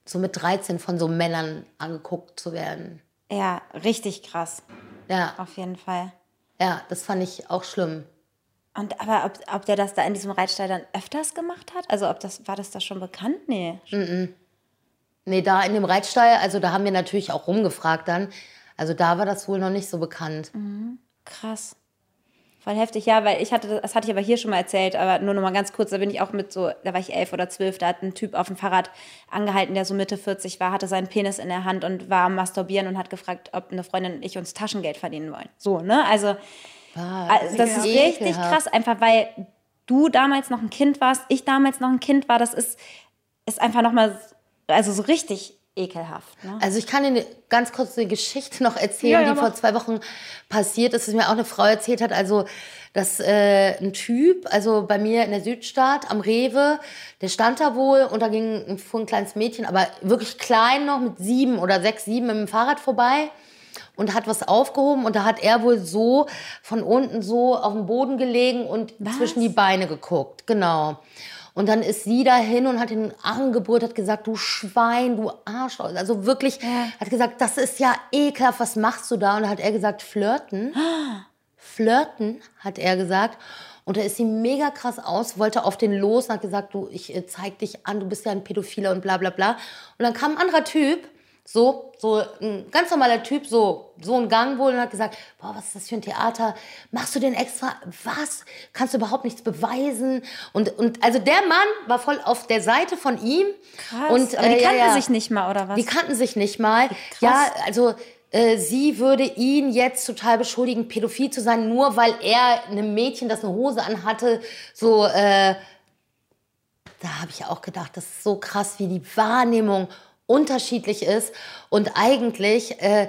so mit 13 von so Männern angeguckt zu werden. Ja, richtig krass. Ja, Auf jeden Fall. ja, das fand ich auch schlimm. Und aber ob, ob der das da in diesem Reitstall dann öfters gemacht hat? Also ob das, war das da schon bekannt? Nee. Nee, da in dem Reitstall, also da haben wir natürlich auch rumgefragt dann. Also da war das wohl noch nicht so bekannt. Krass. Voll heftig, ja, weil ich hatte, das hatte ich aber hier schon mal erzählt, aber nur noch mal ganz kurz, da bin ich auch mit so, da war ich elf oder zwölf, da hat ein Typ auf dem Fahrrad angehalten, der so Mitte 40 war, hatte seinen Penis in der Hand und war am Masturbieren und hat gefragt, ob eine Freundin und ich uns Taschengeld verdienen wollen. So, ne? Also, also das ist richtig ekelhaft. krass, einfach weil du damals noch ein Kind warst, ich damals noch ein Kind war, das ist, ist einfach noch mal, also so richtig ekelhaft. Ne? Also ich kann Ihnen ganz kurz eine Geschichte noch erzählen, Ja, ja, die vor zwei Wochen passiert ist, dass mir auch eine Frau erzählt hat. Also dass äh, ein Typ, also bei mir in der Südstadt am Rewe, der stand da wohl und da ging fuhr ein kleines Mädchen, aber wirklich klein noch mit sieben oder sechs, sieben mit dem Fahrrad vorbei und hat was aufgehoben und da hat er wohl so von unten so auf dem Boden gelegen und zwischen die Beine geguckt, genau. Und dann ist sie dahin und hat ihn angebrüllt, hat gesagt, du Schwein, du Arsch. Also wirklich, hat gesagt, das ist ja ekelhaft, was machst du da? Und da hat er gesagt, flirten. *gasps* Flirten, hat er gesagt. Und da ist sie mega krass aus, wollte auf den los und hat gesagt, du, ich äh, zeig dich an, du bist ja ein Pädophiler und bla bla bla. Und dann kam ein anderer Typ, so, so ein ganz normaler Typ, so, so ein Gang wohl und hat gesagt, boah, was ist das für ein Theater? Machst du den extra? Was? Kannst du überhaupt nichts beweisen? Und, und also der Mann war voll auf der Seite von ihm. Krass. Und, aber die äh, ja, kannten ja. sich nicht mal, oder was? Die kannten sich nicht mal. Ja, also äh, sie würde ihn jetzt total beschuldigen, pädophil zu sein, nur weil er einem Mädchen, das eine Hose anhatte, so, äh, da habe ich auch gedacht, das ist so krass, wie die Wahrnehmung unterschiedlich ist. Und eigentlich äh,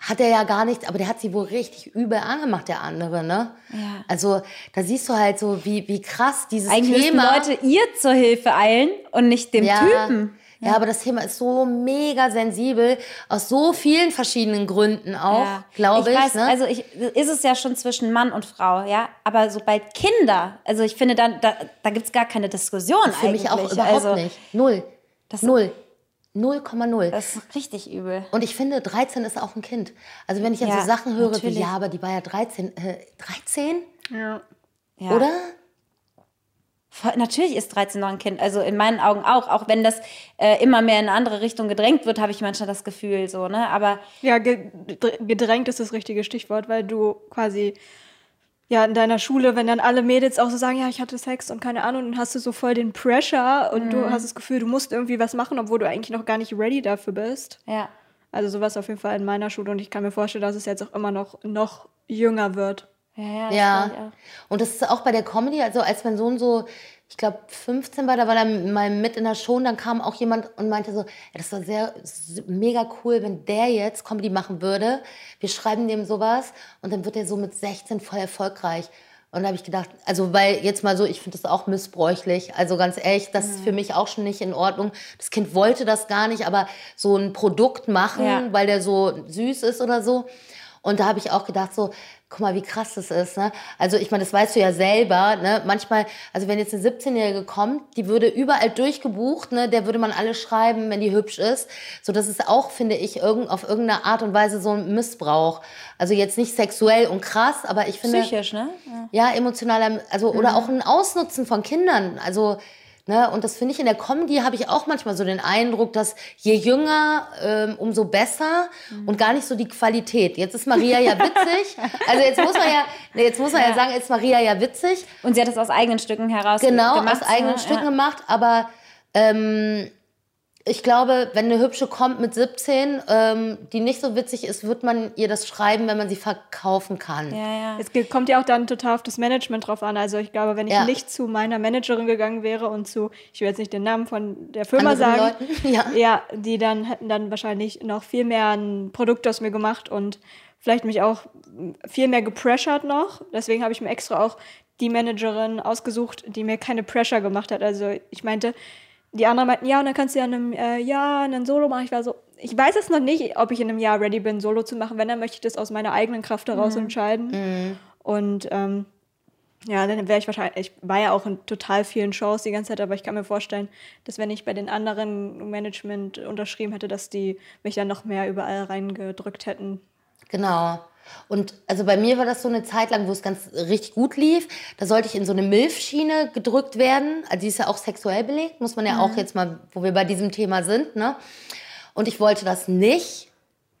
hat er ja gar nichts, aber der hat sie wohl richtig übel angemacht, der andere, ne? Ja. Also da siehst du halt so, wie, wie krass dieses Eigentlich Thema... müssten Leute ihr zur Hilfe eilen und nicht dem Typen. Ja, aber das Thema ist so mega sensibel, aus so vielen verschiedenen Gründen auch, Ja. glaube ich. weiß, ne? Also ich, ist es ja schon zwischen Mann und Frau, ja. Aber sobald Kinder, also ich finde, dann, da, da gibt es gar keine Diskussion Für eigentlich. mich auch überhaupt also, nicht. Null. Das- Null. 0,0. Das ist richtig übel. Und ich finde, 13 ist auch ein Kind. Also wenn ich jetzt Ja, so Sachen höre natürlich. wie, ja, aber die war ja 13. Äh, 13? Ja. Ja. Oder? Natürlich ist 13 noch ein Kind. Also in meinen Augen auch. Auch wenn das äh, immer mehr in eine andere Richtung gedrängt wird, habe ich manchmal das Gefühl so, ne? Aber Ja, ge gedrängt ist das richtige Stichwort, weil du quasi ja in deiner Schule, wenn dann alle Mädels auch so sagen, ja, ich hatte Sex und keine Ahnung, dann hast du so voll den Pressure und du hast das Gefühl, du musst irgendwie was machen, obwohl du eigentlich noch gar nicht ready dafür bist. ja. Also sowas auf jeden Fall in meiner Schule und ich kann mir vorstellen, dass es jetzt auch immer noch noch jünger wird. Ja, ja. das Ja. glaub ich auch. Und das ist auch bei der Comedy, also als mein Sohn so, ich glaube 15 war, da war er mal mit in der Show und dann kam auch jemand und meinte so, ja, das war sehr, mega cool, wenn der jetzt Comedy machen würde. Wir schreiben dem sowas und dann wird er so mit 16 voll erfolgreich. Und da habe ich gedacht, also weil jetzt mal so, ich finde das auch missbräuchlich. Also ganz ehrlich, das ist für mich auch schon nicht in Ordnung. Das Kind wollte das gar nicht, aber so ein Produkt machen, Ja. weil der so süß ist oder so. Und da habe ich auch gedacht, so, guck mal, wie krass das ist. Ne? Also ich meine, das weißt du ja selber. Ne? Manchmal, also wenn jetzt eine 17-Jährige kommt, die würde überall durchgebucht, ne? der würde man alles schreiben, wenn die hübsch ist. So, das ist auch, finde ich, irgend, auf irgendeine Art und Weise so ein Missbrauch. Also jetzt nicht sexuell und krass, aber ich finde... Psychisch, ne? Ja. Ja, emotionaler, also Mhm. oder auch ein Ausnutzen von Kindern. Also, ne, und das finde ich in der Comedy habe ich auch manchmal so den Eindruck, dass je jünger, ähm, umso besser Mhm. und gar nicht so die Qualität. Jetzt ist Maria ja witzig. Also jetzt muss man ja, nee, jetzt muss man ja, sagen, jetzt ist Maria ja witzig. Und sie hat das aus eigenen Stücken heraus Genau, gemacht. aus eigenen ne? Stücken ja. gemacht, aber ähm, ich glaube, wenn eine hübsche kommt mit 17, ähm, die nicht so witzig ist, wird man ihr das schreiben, wenn man sie verkaufen kann. Ja, ja. Es kommt ja auch dann total auf das Management drauf an. Also ich glaube, wenn ich Ja. nicht zu meiner Managerin gegangen wäre und zu, ich will jetzt nicht den Namen von der Firma Anderen sagen, Leuten? *laughs* Ja. ja, die dann hätten dann wahrscheinlich noch viel mehr ein Produkt aus mir gemacht und vielleicht mich auch viel mehr gepressured noch. Deswegen habe ich mir extra auch die Managerin ausgesucht, die mir keine Pressure gemacht hat. Also ich meinte, die anderen meinten, ja, und dann kannst du ja in einem äh, Jahr ein Solo machen. Ich war so, ich weiß es noch nicht, ob ich in einem Jahr ready bin, Solo zu machen. Wenn, dann möchte ich das aus meiner eigenen Kraft heraus entscheiden. Und ähm, ja, dann wäre ich wahrscheinlich, ich war ja auch in total vielen Shows die ganze Zeit, aber ich kann mir vorstellen, dass wenn ich bei den anderen Management unterschrieben hätte, dass die mich dann noch mehr überall reingedrückt hätten. Genau. Und also bei mir war das so eine Zeit lang, wo es ganz richtig gut lief. Da sollte ich in so eine Milf-Schiene gedrückt werden. Also die ist ja auch sexuell belegt, muss man ja auch jetzt mal, wo wir bei diesem Thema sind. Ne? Und ich wollte das nicht,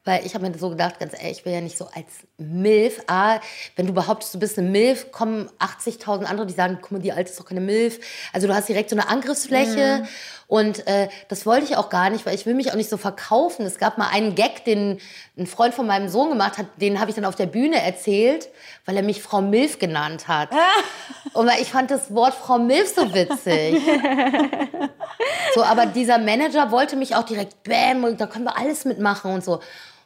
weil ich habe mir so gedacht, ganz ehrlich, ich will ja nicht so als Milf. Ah, wenn du behauptest, du bist eine Milf, kommen 80.000 andere, die sagen, guck mal, die Alte ist doch keine Milf. Also du hast direkt so eine Angriffsfläche. Und äh, das wollte ich auch gar nicht, weil ich will mich auch nicht so verkaufen. Es gab mal einen Gag, den ein Freund von meinem Sohn gemacht hat, den habe ich dann auf der Bühne erzählt, weil er mich Frau Milf genannt hat. Und weil ich fand das Wort Frau Milf so witzig. *laughs* So, aber dieser Manager wollte mich auch direkt, bäm, und da können wir alles mitmachen und so.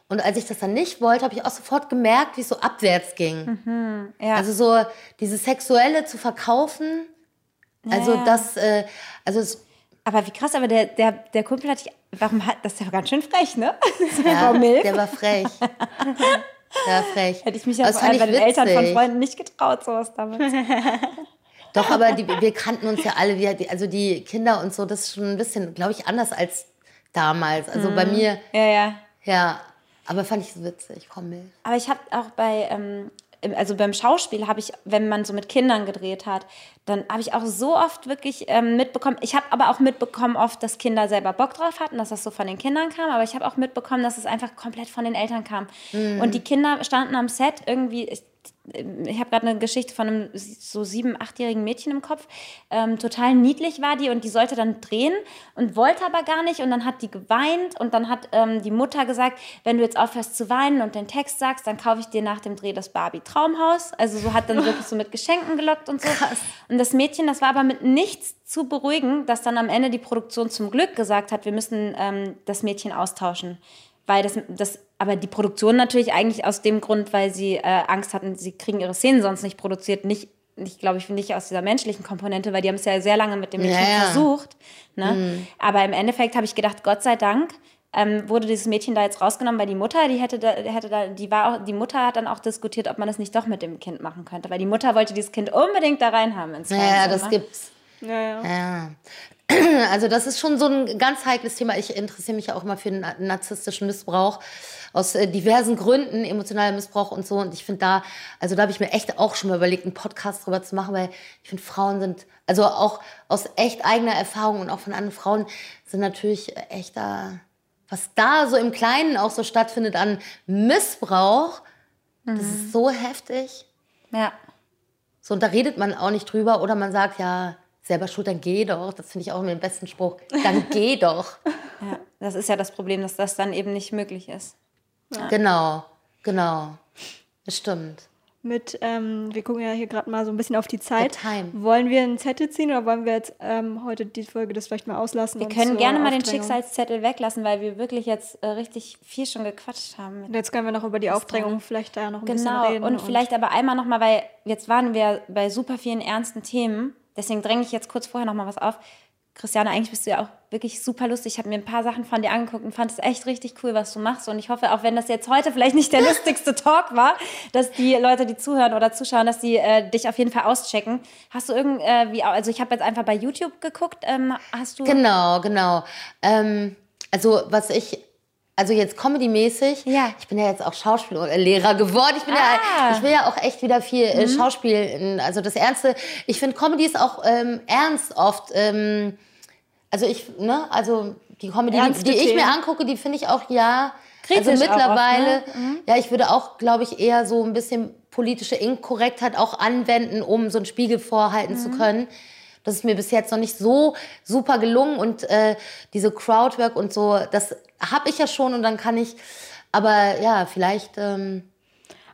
Und als ich das dann nicht wollte, habe ich auch sofort gemerkt, wie es so abwärts ging. ja. Also so dieses Sexuelle zu verkaufen, also Ja. das, äh, also es, Aber wie krass, aber der, der, der Kumpel hat dich, warum hat, das ist ja ganz schön frech, ne? *laughs* ja, der war frech. Der war frech. Hätte ich mich ja das vor allem bei den Eltern von witzig. Freunden nicht getraut, sowas damit. *laughs* Doch, aber die, wir kannten uns ja alle, wir, also die Kinder und so, das ist schon ein bisschen, glaube ich, anders als damals. Also bei mir, Ja, ja. ja, aber fand ich so witzig, komm Milf. Aber ich habe auch bei, ähm, also beim Schauspiel habe ich, wenn man so mit Kindern gedreht hat, dann habe ich auch so oft wirklich ähm, mitbekommen, ich habe aber auch mitbekommen oft, dass Kinder selber Bock drauf hatten, dass das so von den Kindern kam, aber ich habe auch mitbekommen, dass es einfach komplett von den Eltern kam. Und die Kinder standen am Set irgendwie, ich, ich habe gerade eine Geschichte von einem so sieben, achtjährigen Mädchen im Kopf. Ähm, total niedlich war die und die sollte dann drehen und wollte aber gar nicht. Und dann hat die geweint und dann hat ähm, die Mutter gesagt, wenn du jetzt aufhörst zu weinen und den Text sagst, dann kaufe ich dir nach dem Dreh das Barbie Traumhaus. Also so hat dann wirklich so mit Geschenken gelockt und so. Und das Mädchen, das war aber mit nichts zu beruhigen, dass dann am Ende die Produktion zum Glück gesagt hat, wir müssen ähm, das Mädchen austauschen weil das, das, aber die Produktion natürlich eigentlich aus dem Grund, weil sie äh, Angst hatten, sie kriegen ihre Szenen sonst nicht produziert, nicht, nicht glaube ich, nicht aus dieser menschlichen Komponente, weil die haben es ja sehr lange mit dem Mädchen Ja, ja. versucht. Ne? Aber im Endeffekt habe ich gedacht, Gott sei Dank ähm, wurde dieses Mädchen da jetzt rausgenommen, weil die Mutter, die hätte da, hätte da, die war auch, die Mutter hat dann auch diskutiert, ob man das nicht doch mit dem Kind machen könnte, weil die Mutter wollte dieses Kind unbedingt da reinhaben ins Ja, Fernsehen, das ne? gibt's. Ja, ja. Ja. *clears throat* Also das ist schon so ein ganz heikles Thema. Ich interessiere mich ja auch immer für den narzisstischen Missbrauch aus äh, diversen Gründen, emotionaler Missbrauch und so. Und ich finde da, also da habe ich mir echt auch schon mal überlegt, einen Podcast drüber zu machen, weil ich finde, Frauen sind, also auch aus echt eigener Erfahrung und auch von anderen Frauen, sind natürlich echt da, was da so im Kleinen auch so stattfindet an Missbrauch, das ist so heftig. Ja. So, und da redet man auch nicht drüber oder man sagt, ja, selber schuld, dann geh doch. Das finde ich auch immer den besten Spruch. Dann *laughs* geh doch. ja, das ist ja das Problem, dass das dann eben nicht möglich ist. Genau, genau. Das stimmt. Mit, ähm, wir gucken ja hier gerade mal so ein bisschen auf die Zeit. Wollen wir einen Zettel ziehen oder wollen wir jetzt ähm, heute die Folge das vielleicht mal auslassen? Wir und können gerne mal den Schicksalszettel weglassen, weil wir wirklich jetzt äh, richtig viel schon gequatscht haben. Und jetzt können wir noch über die Aufdrängung vielleicht da noch ein Genau, bisschen reden. und vielleicht aber einmal nochmal, weil jetzt waren wir bei super vielen ernsten Themen, deswegen dränge ich jetzt kurz vorher nochmal was auf. Christiane, eigentlich bist du ja auch wirklich super lustig. Ich habe mir ein paar Sachen von dir angeguckt und fand es echt richtig cool, was du machst. Und ich hoffe, auch wenn das jetzt heute vielleicht nicht der *laughs* lustigste Talk war, dass die Leute, die zuhören oder zuschauen, dass die äh, dich auf jeden Fall auschecken. Hast du irgend, äh, also ich habe jetzt einfach bei YouTube geguckt. Ähm, hast du Genau, genau. Ähm, also, was ich. Also jetzt Comedy-mäßig. Ja. Ich bin ja jetzt auch Schauspiellehrer geworden. Ich bin Ah. ja, ich will ja auch echt wieder viel äh, Schauspiel. Also das Ernste. Ich finde Comedy ist auch ähm, ernst oft. Ähm, also ich, ne, also die Comedy, die, Ernste die ich mir angucke, die finde ich auch ja. Kritisch also auch oft, mittlerweile, ne? ja, ich würde auch, glaube ich, eher so ein bisschen politische Inkorrektheit auch anwenden, um so einen Spiegel vorhalten zu können. Das ist mir bis jetzt noch nicht so super gelungen und äh, diese Crowdwork und so, das habe ich ja schon und dann kann ich, aber ja, vielleicht. Ähm,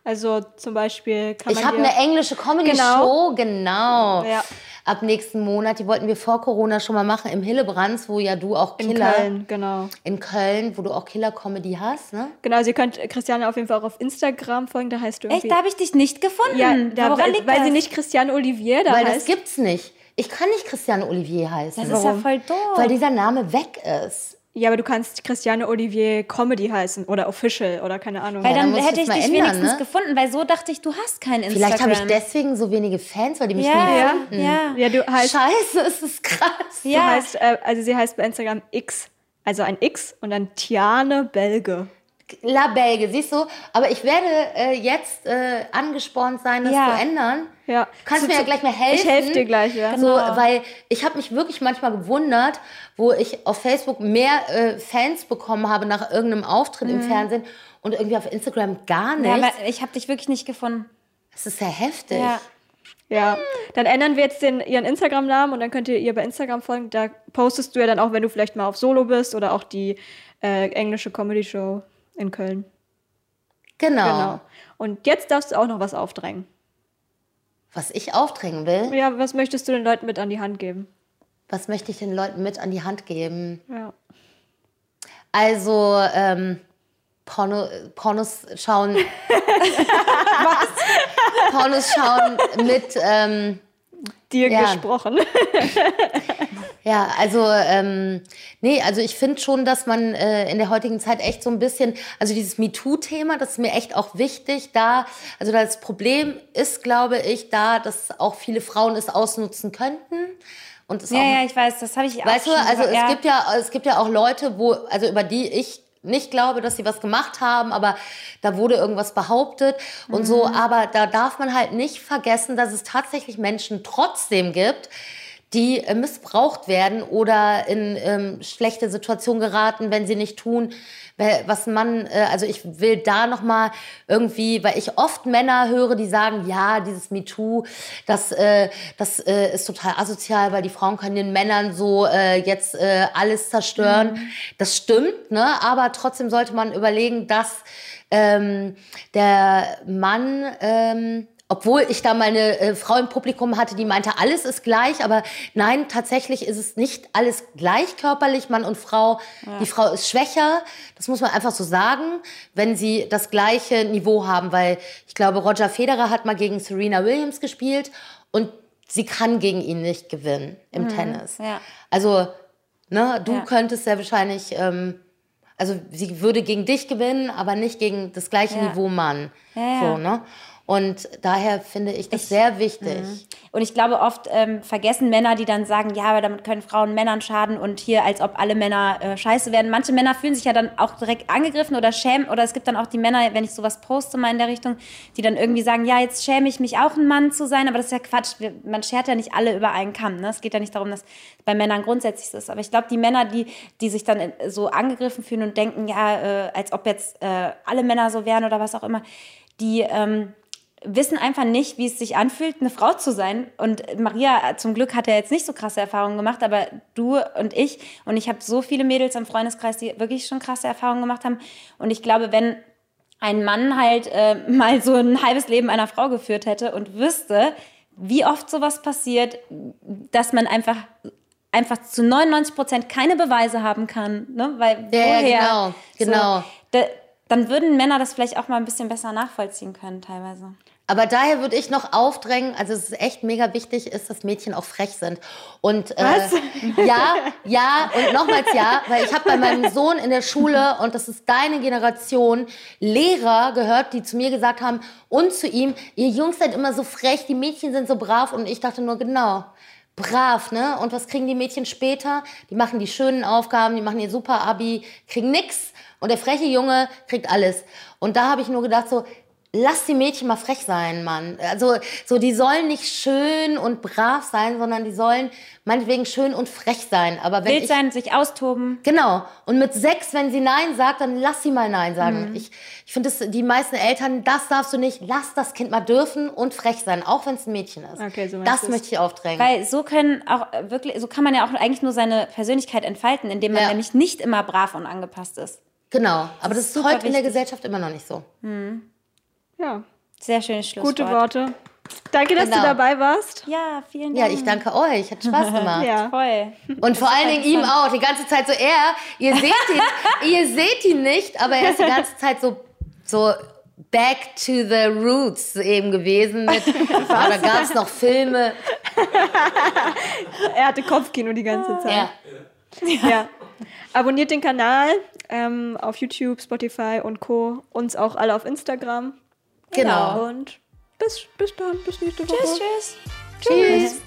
Also zum Beispiel kann man ich habe eine englische Comedy-Show, genau. Ja. Ab nächsten Monat, die wollten wir vor Corona schon mal machen im Hillebrands, wo ja du auch in Killer Köln, genau. in Köln, wo du auch Killer-Comedy hast, ne? Genau, also ihr könnt Christiane auf jeden Fall auch auf Instagram folgen, da heißt du Echt, irgendwie... da habe ich dich nicht gefunden. ja, da, Woran weil, liegt weil das? sie nicht Christiane Olivier da Weil das heißt. gibt's nicht. Ich kann nicht Christiane Olivier heißen. Das ist ja Warum? voll doof. weil dieser Name weg ist. Ja, aber du kannst Christiane Olivier Comedy heißen oder Official oder keine Ahnung. weil Ja, dann dann muss hätte ich dich mal ändern, wenigstens ne? gefunden, weil so dachte ich, du hast kein Instagram. Vielleicht habe ich deswegen so wenige Fans, weil die mich Ja, nie ja, finden. ja. ja, du heißt, Scheiße, es ist krass. du Ja. heißt äh, also sie heißt bei Instagram X, also ein X und dann Tiane Belge. La Belge, siehst du? Aber ich werde äh, jetzt äh, angespornt sein, das Ja. zu ändern. Ja. Du kannst Zu- mir ja gleich mal helfen. Ich helfe dir gleich, ja. So, Genau. weil ich habe mich wirklich manchmal gewundert, wo ich auf Facebook mehr äh, Fans bekommen habe nach irgendeinem Auftritt im Fernsehen und irgendwie auf Instagram gar Mhm. Ja, aber ich habe dich wirklich nicht gefunden. das ist sehr heftig. Ja. Ja, dann ändern wir jetzt den, ihren Instagram-Namen und dann könnt ihr ihr bei Instagram folgen. Da postest du ja dann auch, wenn du vielleicht mal auf Solo bist oder auch die äh, englische Comedy-Show in Köln. Genau. Genau. Und jetzt darfst du auch noch was aufdrängen. Was ich aufdrängen will, Ja, was möchtest du den Leuten mit an die Hand geben? was möchte ich den Leuten mit an die Hand geben? Ja. Also, ähm, Porno, Pornos schauen. *laughs* Was? Pornos schauen mit, ähm, Dir Ja. gesprochen. *laughs* ja, also, ähm, nee, also ich finde schon, dass man äh, in der heutigen Zeit echt so ein bisschen, also dieses MeToo-Thema, das ist mir echt auch wichtig, da, also das Problem ist, glaube ich, da, dass auch viele Frauen es ausnutzen könnten. Und es Ja, auch ja, ich weiß, das habe ich auch Weißt du, also gehört. es ja. gibt ja, es gibt ja auch Leute, wo, also über die ich nicht glaube, dass sie was gemacht haben, aber da wurde irgendwas behauptet und Mhm. so. Aber da darf man halt nicht vergessen, dass es tatsächlich Menschen trotzdem gibt, die äh, missbraucht werden oder in ähm, schlechte Situationen geraten, wenn sie nicht tun, was man, äh, also ich will da noch mal irgendwie, weil ich oft Männer höre, die sagen, ja, dieses MeToo, das, äh, das äh, ist total asozial, weil die Frauen können den Männern so äh, jetzt äh, alles zerstören. Das stimmt, ne? aber trotzdem sollte man überlegen, dass ähm, der Mann ähm, obwohl ich da mal eine äh, Frau im Publikum hatte, die meinte, alles ist gleich, aber nein, tatsächlich ist es nicht alles gleich körperlich, Mann und Frau. Die Frau ist schwächer, das muss man einfach so sagen, wenn sie das gleiche Niveau haben, weil ich glaube, Roger Federer hat mal gegen Serena Williams gespielt und sie kann gegen ihn nicht gewinnen im Tennis. ja. Also, ne, du Ja. könntest sehr wahrscheinlich, ähm, also sie würde gegen dich gewinnen, aber nicht gegen das gleiche Ja. Niveau Mann. Ja, ja. So, ne? Und daher finde ich das sehr wichtig. Und ich glaube, oft ähm, vergessen Männer, die dann sagen, ja, aber damit können Frauen Männern schaden und hier, als ob alle Männer äh, scheiße werden. Manche Männer fühlen sich ja dann auch direkt angegriffen oder schämen. Oder es gibt dann auch die Männer, wenn ich sowas poste mal in der Richtung, die dann irgendwie sagen, ja, jetzt schäme ich mich auch ein Mann zu sein. Aber das ist ja Quatsch. Wir, man schert ja nicht alle über einen Kamm. Ne? Es geht ja nicht darum, dass bei Männern grundsätzlich so ist. Aber ich glaube, die Männer, die, die sich dann äh, so angegriffen fühlen und denken, ja, äh, als ob jetzt äh, alle Männer so wären oder was auch immer, die... Ähm, wissen einfach nicht, wie es sich anfühlt, eine Frau zu sein. Und Maria zum Glück hat ja jetzt nicht so krasse Erfahrungen gemacht, aber du und ich und ich habe so viele Mädels im Freundeskreis, die wirklich schon krasse Erfahrungen gemacht haben. Und ich glaube, wenn ein Mann halt äh, *laughs* mal so ein halbes Leben einer Frau geführt hätte und wüsste, wie oft sowas passiert, dass man einfach einfach zu 99 Prozent keine Beweise haben kann, ne? Weil Ja, ja, woher? genau, genau. So, da, dann würden Männer das vielleicht auch mal ein bisschen besser nachvollziehen können teilweise. Aber daher würde ich noch aufdrängen, also es ist echt mega wichtig, ist, dass Mädchen auch frech sind. Und äh, Was? *laughs* ja, ja und nochmals ja, weil ich habe bei meinem Sohn in der Schule und das ist deine Generation Lehrer gehört, die zu mir gesagt haben und zu ihm, ihr Jungs seid immer so frech, die Mädchen sind so brav und ich dachte nur genau. Brav, ne? Und was kriegen die Mädchen später? Die machen die schönen Aufgaben, die machen ihr super Abi, kriegen nix. Und der freche Junge kriegt alles. Und da habe ich nur gedacht so, lass die Mädchen mal frech sein, Mann. Also, so, die sollen nicht schön und brav sein, sondern die sollen meinetwegen schön und frech sein. Aber wenn Wild ich, sein, sich austoben. Genau. Und mit sechs, wenn sie Nein sagt, dann lass sie mal Nein sagen. Mhm. Ich, ich finde, die meisten Eltern, das darfst du nicht. Lass das Kind mal dürfen und frech sein, auch wenn es ein Mädchen ist. Okay, so das du's. möchte ich aufdrängen. Weil so können auch äh, wirklich, so kann man ja auch eigentlich nur seine Persönlichkeit entfalten, indem man Ja. nämlich nicht immer brav und angepasst ist. Genau. Aber das ist ist heute in der wichtig. Gesellschaft immer noch nicht so. Ja, Sehr schönes Schlusswort. gute Worte. Danke, dass Genau. du dabei warst. Ja, vielen Ja, Dank. ich danke euch. Hat Spaß *laughs* gemacht. Ja. Voll. Und vor allen Dingen ihm auch. Die ganze Zeit so er. Ihr seht ihn, *laughs* ihr seht ihn nicht, aber er ist die ganze Zeit so, so back to the roots eben gewesen. Mit, *laughs* ja, da gab es noch Filme. Er hatte Kopfkino die ganze Zeit. Ja. Ja. Abonniert den Kanal ähm, auf YouTube, Spotify und Co. Uns auch alle auf Instagram. Genau. Und bis, bis dann, bis nächste Woche. Tschüss, tschüss. Tschüss.